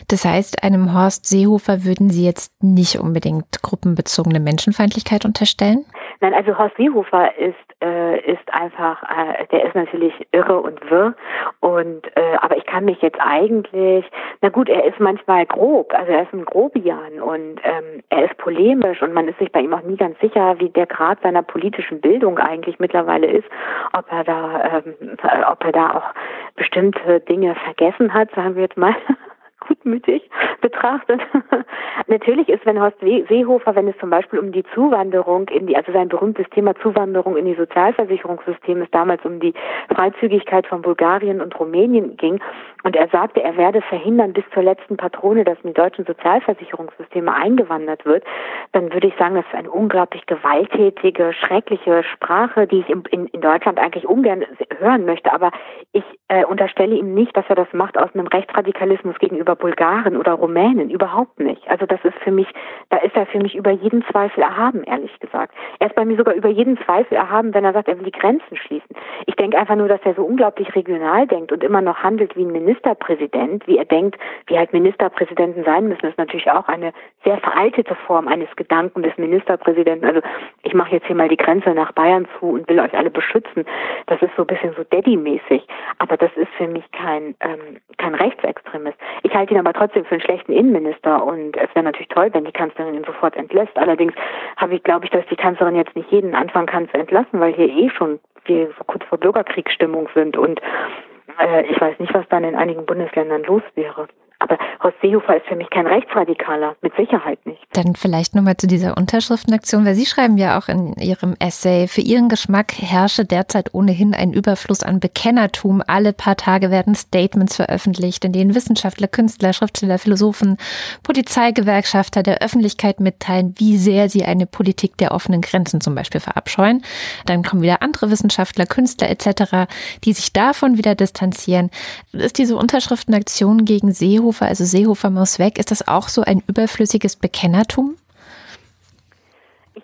Das heißt, einem Horst Seehofer würden Sie jetzt nicht unbedingt gruppenbezogene Menschenfeindlichkeit unterstellen? Nein, also Horst Seehofer ist äh, ist einfach, äh, der ist natürlich irre und wirr und äh, aber ich kann mich jetzt eigentlich, na gut, er ist manchmal grob, also er ist ein Grobian und ähm, er ist polemisch und man ist sich bei ihm auch nie ganz sicher, wie der Grad seiner politischen Bildung eigentlich mittlerweile ist, ob er da, ähm, ob er da auch bestimmte Dinge vergessen hat, sagen wir jetzt mal gutmütig betrachtet. Natürlich ist, wenn Horst Seehofer, wenn es zum Beispiel um die Zuwanderung in die, also sein berühmtes Thema Zuwanderung in die Sozialversicherungssysteme, es damals um die Freizügigkeit von Bulgarien und Rumänien ging, und er sagte, er werde verhindern bis zur letzten Patrone, dass in die deutschen Sozialversicherungssysteme eingewandert wird, dann würde ich sagen, das ist eine unglaublich gewalttätige, schreckliche Sprache, die ich in, in, in Deutschland eigentlich ungern hören möchte. Aber ich äh, unterstelle ihm nicht, dass er das macht aus einem Rechtsradikalismus gegenüber Bulgaren oder Rumänen. Überhaupt nicht. Also das ist für mich, da ist er für mich über jeden Zweifel erhaben, ehrlich gesagt. Er ist bei mir sogar über jeden Zweifel erhaben, wenn er sagt, er will die Grenzen schließen. Ich denke einfach nur, dass er so unglaublich regional denkt und immer noch handelt wie ein Minister Ministerpräsident, wie er denkt, wie halt Ministerpräsidenten sein müssen, ist natürlich auch eine sehr veraltete Form eines Gedanken des Ministerpräsidenten. Also ich mache jetzt hier mal die Grenze nach Bayern zu und will euch alle beschützen. Das ist so ein bisschen so Daddy-mäßig. Aber das ist für mich kein, ähm, kein Rechtsextremist. Ich halte halte ihn aber trotzdem für einen schlechten Innenminister und es wäre natürlich toll, wenn die Kanzlerin ihn sofort entlässt. Allerdings habe ich, glaube ich, dass die Kanzlerin jetzt nicht jeden anfangen kann zu entlassen, weil hier eh schon wir so kurz vor Bürgerkriegsstimmung sind und äh, ich weiß nicht, was dann in einigen Bundesländern los wäre. Aber Horst Seehofer ist für mich kein Rechtsradikaler, mit Sicherheit nicht. Dann vielleicht nochmal zu dieser Unterschriftenaktion, weil Sie schreiben ja auch in Ihrem Essay, für Ihren Geschmack herrsche derzeit ohnehin ein Überfluss an Bekennertum. Alle paar Tage werden Statements veröffentlicht, in denen Wissenschaftler, Künstler, Schriftsteller, Philosophen, Polizeigewerkschafter der Öffentlichkeit mitteilen, wie sehr sie eine Politik der offenen Grenzen zum Beispiel verabscheuen. Dann kommen wieder andere Wissenschaftler, Künstler etc., die sich davon wieder distanzieren. Ist diese Unterschriftenaktion gegen Seehofer Seehofer, also Seehofer muss weg, ist das auch so ein überflüssiges Bekennertum? ich,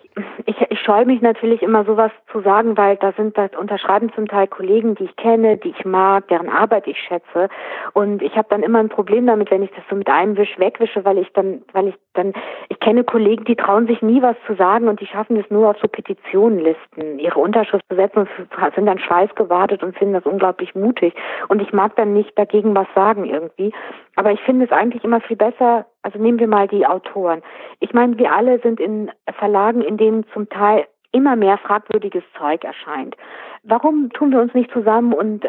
ich scheue mich natürlich immer sowas zu sagen, weil da sind das unterschreiben zum Teil Kollegen, die ich kenne, die ich mag, deren Arbeit ich schätze. Und ich habe dann immer ein Problem damit, wenn ich das so mit einem Wisch wegwische, weil ich dann, weil ich dann, ich kenne Kollegen, die trauen sich nie was zu sagen und die schaffen es nur auf so Petitionenlisten, ihre Unterschrift zu setzen und sind dann schweißgewartet und finden das unglaublich mutig. Und ich mag dann nicht dagegen was sagen irgendwie, aber ich finde es eigentlich immer viel besser, also nehmen wir mal die Autoren. Ich meine, wir alle sind in Verlagen, in denen zum Teil immer mehr fragwürdiges Zeug erscheint. Warum tun wir uns nicht zusammen und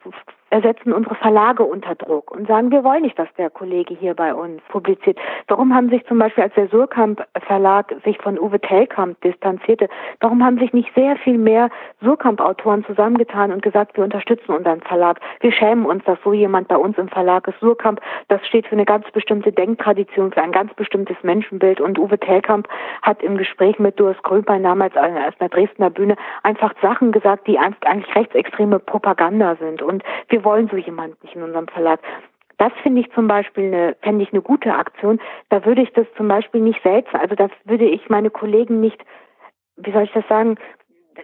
setzen unsere Verlage unter Druck und sagen, wir wollen nicht, dass der Kollege hier bei uns publiziert. Warum haben sich zum Beispiel, als der Surkamp Verlag sich von Uwe Tellkamp distanzierte, warum haben sich nicht sehr viel mehr Surkamp-Autoren zusammengetan und gesagt, wir unterstützen unseren Verlag. Wir schämen uns, dass so jemand bei uns im Verlag ist. Surkamp, das steht für eine ganz bestimmte Denktradition, für ein ganz bestimmtes Menschenbild und Uwe Tellkamp hat im Gespräch mit Doris Grünbein damals auf der Dresdner Bühne einfach Sachen gesagt, die eigentlich rechtsextreme Propaganda sind und wir wir wollen so jemanden nicht in unserem Verlag. Das finde ich zum Beispiel eine, fände ich eine gute Aktion. Da würde ich das zum Beispiel nicht selbst, also das würde ich meine Kollegen nicht, wie soll ich das sagen,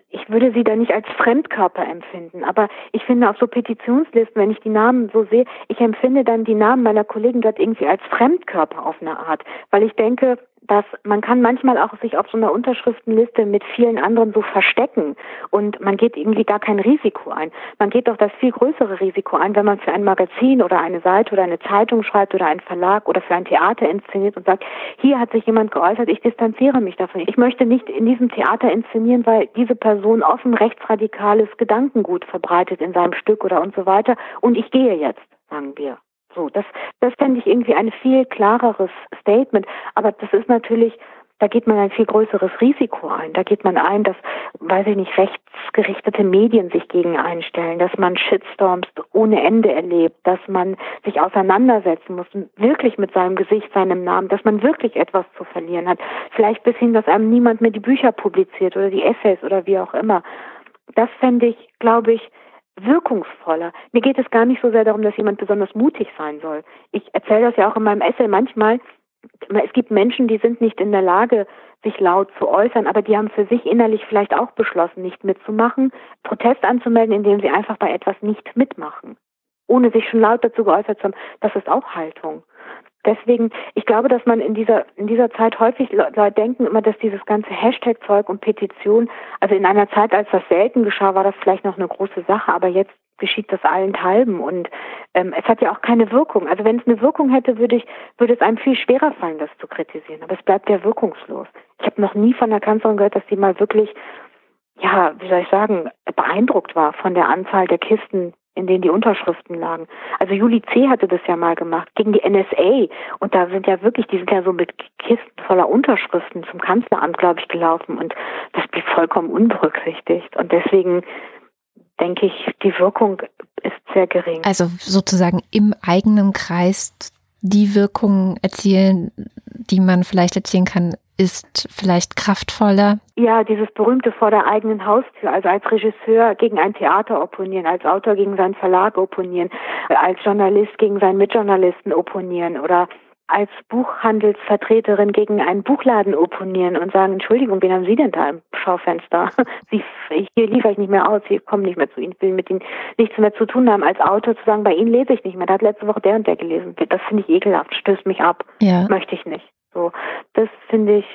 ich würde sie da nicht als Fremdkörper empfinden. Aber ich finde auf so Petitionslisten, wenn ich die Namen so sehe, ich empfinde dann die Namen meiner Kollegen dort irgendwie als Fremdkörper auf eine Art. Weil ich denke, dass man kann manchmal auch sich auf so einer Unterschriftenliste mit vielen anderen so verstecken und man geht irgendwie gar kein Risiko ein. Man geht doch das viel größere Risiko ein, wenn man für ein Magazin oder eine Seite oder eine Zeitung schreibt oder einen Verlag oder für ein Theater inszeniert und sagt, hier hat sich jemand geäußert, ich distanziere mich davon. Ich möchte nicht in diesem Theater inszenieren, weil diese Person offen rechtsradikales Gedankengut verbreitet in seinem Stück oder und so weiter und ich gehe jetzt, sagen wir. So, das, das fände ich irgendwie ein viel klareres Statement. Aber das ist natürlich, da geht man ein viel größeres Risiko ein. Da geht man ein, dass, weiß ich nicht, rechtsgerichtete Medien sich gegen einstellen, dass man Shitstorms ohne Ende erlebt, dass man sich auseinandersetzen muss, wirklich mit seinem Gesicht, seinem Namen, dass man wirklich etwas zu verlieren hat. Vielleicht bis hin, dass einem niemand mehr die Bücher publiziert oder die Essays oder wie auch immer. Das fände ich, glaube ich, wirkungsvoller. Mir geht es gar nicht so sehr darum, dass jemand besonders mutig sein soll. Ich erzähle das ja auch in meinem Essay manchmal. Es gibt Menschen, die sind nicht in der Lage, sich laut zu äußern, aber die haben für sich innerlich vielleicht auch beschlossen, nicht mitzumachen, Protest anzumelden, indem sie einfach bei etwas nicht mitmachen, ohne sich schon laut dazu geäußert zu haben. Das ist auch Haltung deswegen, ich glaube, dass man in dieser, in dieser Zeit häufig Leute denken immer, dass dieses ganze Hashtag-Zeug und Petition, also in einer Zeit, als das selten geschah, war das vielleicht noch eine große Sache, aber jetzt geschieht das allenthalben und ähm, es hat ja auch keine Wirkung. Also wenn es eine Wirkung hätte, würde ich, würde es einem viel schwerer fallen, das zu kritisieren. Aber es bleibt ja wirkungslos. Ich habe noch nie von der Kanzlerin gehört, dass sie mal wirklich, ja, wie soll ich sagen, beeindruckt war von der Anzahl der Kisten, in denen die Unterschriften lagen. Also Juli C. hatte das ja mal gemacht gegen die NSA und da sind ja wirklich, die sind ja so mit Kisten voller Unterschriften zum Kanzleramt, glaube ich, gelaufen und das blieb vollkommen unberücksichtigt und deswegen denke ich, die Wirkung ist sehr gering. Also sozusagen im eigenen Kreis die Wirkung erzielen, die man vielleicht erzielen kann, ist vielleicht kraftvoller? Ja, dieses berühmte vor der eigenen Haustür, also als Regisseur gegen ein Theater opponieren, als Autor gegen seinen Verlag opponieren, als Journalist gegen seinen Mitjournalisten opponieren oder als Buchhandelsvertreterin gegen einen Buchladen opponieren und sagen, Entschuldigung, wen haben Sie denn da im Schaufenster? Sie, hier liefere ich nicht mehr aus, ich komme nicht mehr zu Ihnen, ich will mit Ihnen nichts mehr zu tun haben. Als Autor zu sagen, bei Ihnen lese ich nicht mehr, da hat letzte Woche der und der gelesen. Das finde ich ekelhaft, stößt mich ab. Ja. Möchte ich nicht. So, das finde ich.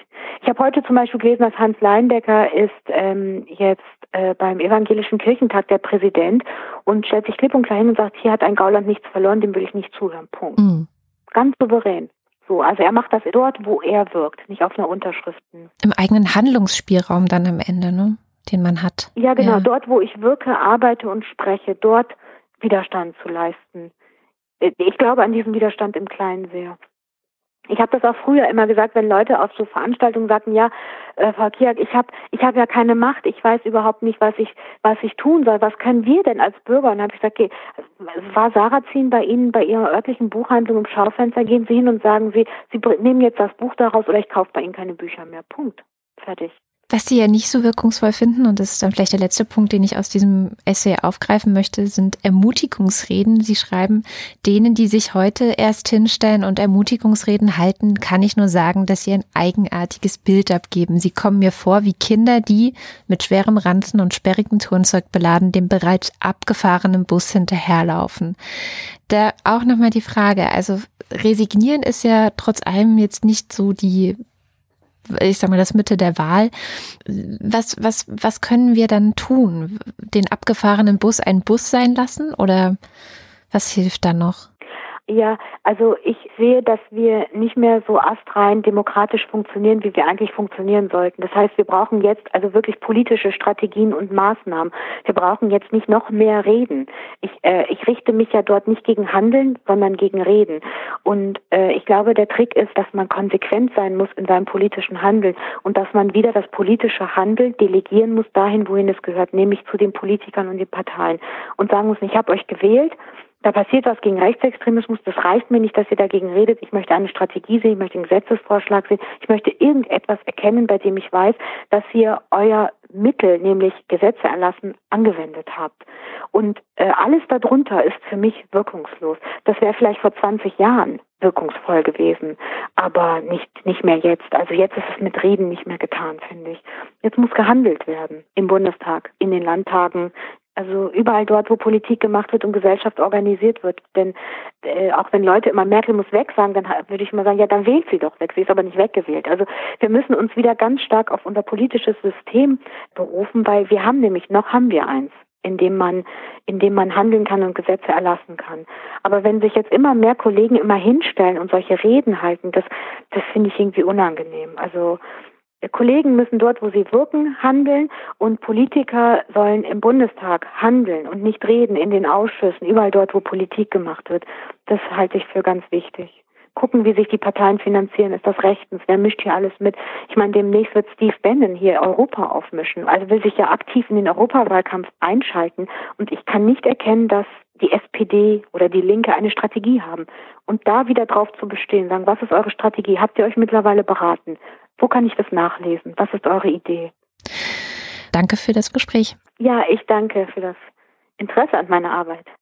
Ich habe heute zum Beispiel gelesen, dass Hans Leindecker ist ähm, jetzt äh, beim Evangelischen Kirchentag der Präsident und stellt sich klipp und klar hin und sagt, hier hat ein Gauland nichts verloren, dem will ich nicht zuhören. Punkt. Mhm. ganz souverän. So, also er macht das dort, wo er wirkt, nicht auf einer Unterschriften. Im eigenen Handlungsspielraum dann am Ende, ne? Den man hat. Ja, genau. Ja. Dort, wo ich wirke, arbeite und spreche, dort Widerstand zu leisten. Ich glaube an diesen Widerstand im Kleinen sehr. Ich habe das auch früher immer gesagt, wenn Leute auf so Veranstaltungen sagten, ja, äh, Frau Kiak, ich habe ich hab ja keine Macht, ich weiß überhaupt nicht, was ich was ich tun soll. Was können wir denn als Bürger? Und dann habe ich gesagt, okay, war Sarrazin bei Ihnen bei Ihrer örtlichen Buchhandlung im Schaufenster? Gehen Sie hin und sagen Sie, Sie nehmen jetzt das Buch daraus oder ich kaufe bei Ihnen keine Bücher mehr. Punkt. Fertig. Was sie ja nicht so wirkungsvoll finden, und das ist dann vielleicht der letzte Punkt, den ich aus diesem Essay aufgreifen möchte, sind Ermutigungsreden. Sie schreiben, denen, die sich heute erst hinstellen und Ermutigungsreden halten, kann ich nur sagen, dass sie ein eigenartiges Bild abgeben. Sie kommen mir vor wie Kinder, die mit schwerem Ranzen und sperrigem Turnzeug beladen dem bereits abgefahrenen Bus hinterherlaufen. Da auch nochmal die Frage, also resignieren ist ja trotz allem jetzt nicht so die ich sag mal, das Mitte der Wahl. Was, was, was können wir dann tun? Den abgefahrenen Bus ein Bus sein lassen oder was hilft da noch? Ja, also ich sehe, dass wir nicht mehr so astrein demokratisch funktionieren, wie wir eigentlich funktionieren sollten. Das heißt, wir brauchen jetzt also wirklich politische Strategien und Maßnahmen. Wir brauchen jetzt nicht noch mehr Reden. Ich, äh, ich richte mich ja dort nicht gegen Handeln, sondern gegen Reden. Und äh, ich glaube, der Trick ist, dass man konsequent sein muss in seinem politischen Handeln und dass man wieder das politische Handeln delegieren muss dahin, wohin es gehört, nämlich zu den Politikern und den Parteien. Und sagen muss, ich habe euch gewählt, da passiert was gegen Rechtsextremismus, das reicht mir nicht, dass ihr dagegen redet. Ich möchte eine Strategie sehen, ich möchte einen Gesetzesvorschlag sehen, ich möchte irgendetwas erkennen, bei dem ich weiß, dass ihr euer Mittel, nämlich Gesetze erlassen, angewendet habt. Und äh, alles darunter ist für mich wirkungslos. Das wäre vielleicht vor 20 Jahren wirkungsvoll gewesen, aber nicht, nicht mehr jetzt. Also jetzt ist es mit Reden nicht mehr getan, finde ich. Jetzt muss gehandelt werden im Bundestag, in den Landtagen, also überall dort, wo Politik gemacht wird und Gesellschaft organisiert wird. Denn äh, auch wenn Leute immer Merkel muss weg sagen, dann würde ich mal sagen, ja, dann wählt sie doch weg. Sie ist aber nicht weggewählt. Also wir müssen uns wieder ganz stark auf unser politisches System berufen, weil wir haben nämlich noch haben wir eins in dem man, in dem man handeln kann und Gesetze erlassen kann. Aber wenn sich jetzt immer mehr Kollegen immer hinstellen und solche Reden halten, das, das finde ich irgendwie unangenehm. Also Kollegen müssen dort, wo sie wirken, handeln und Politiker sollen im Bundestag handeln und nicht reden in den Ausschüssen, überall dort, wo Politik gemacht wird. Das halte ich für ganz wichtig. Gucken, wie sich die Parteien finanzieren. Ist das rechtens? Wer mischt hier alles mit? Ich meine, demnächst wird Steve Bannon hier Europa aufmischen. Also will sich ja aktiv in den Europawahlkampf einschalten. Und ich kann nicht erkennen, dass die SPD oder die Linke eine Strategie haben. Und da wieder drauf zu bestehen, sagen, was ist eure Strategie? Habt ihr euch mittlerweile beraten? Wo kann ich das nachlesen? Was ist eure Idee? Danke für das Gespräch. Ja, ich danke für das Interesse an meiner Arbeit.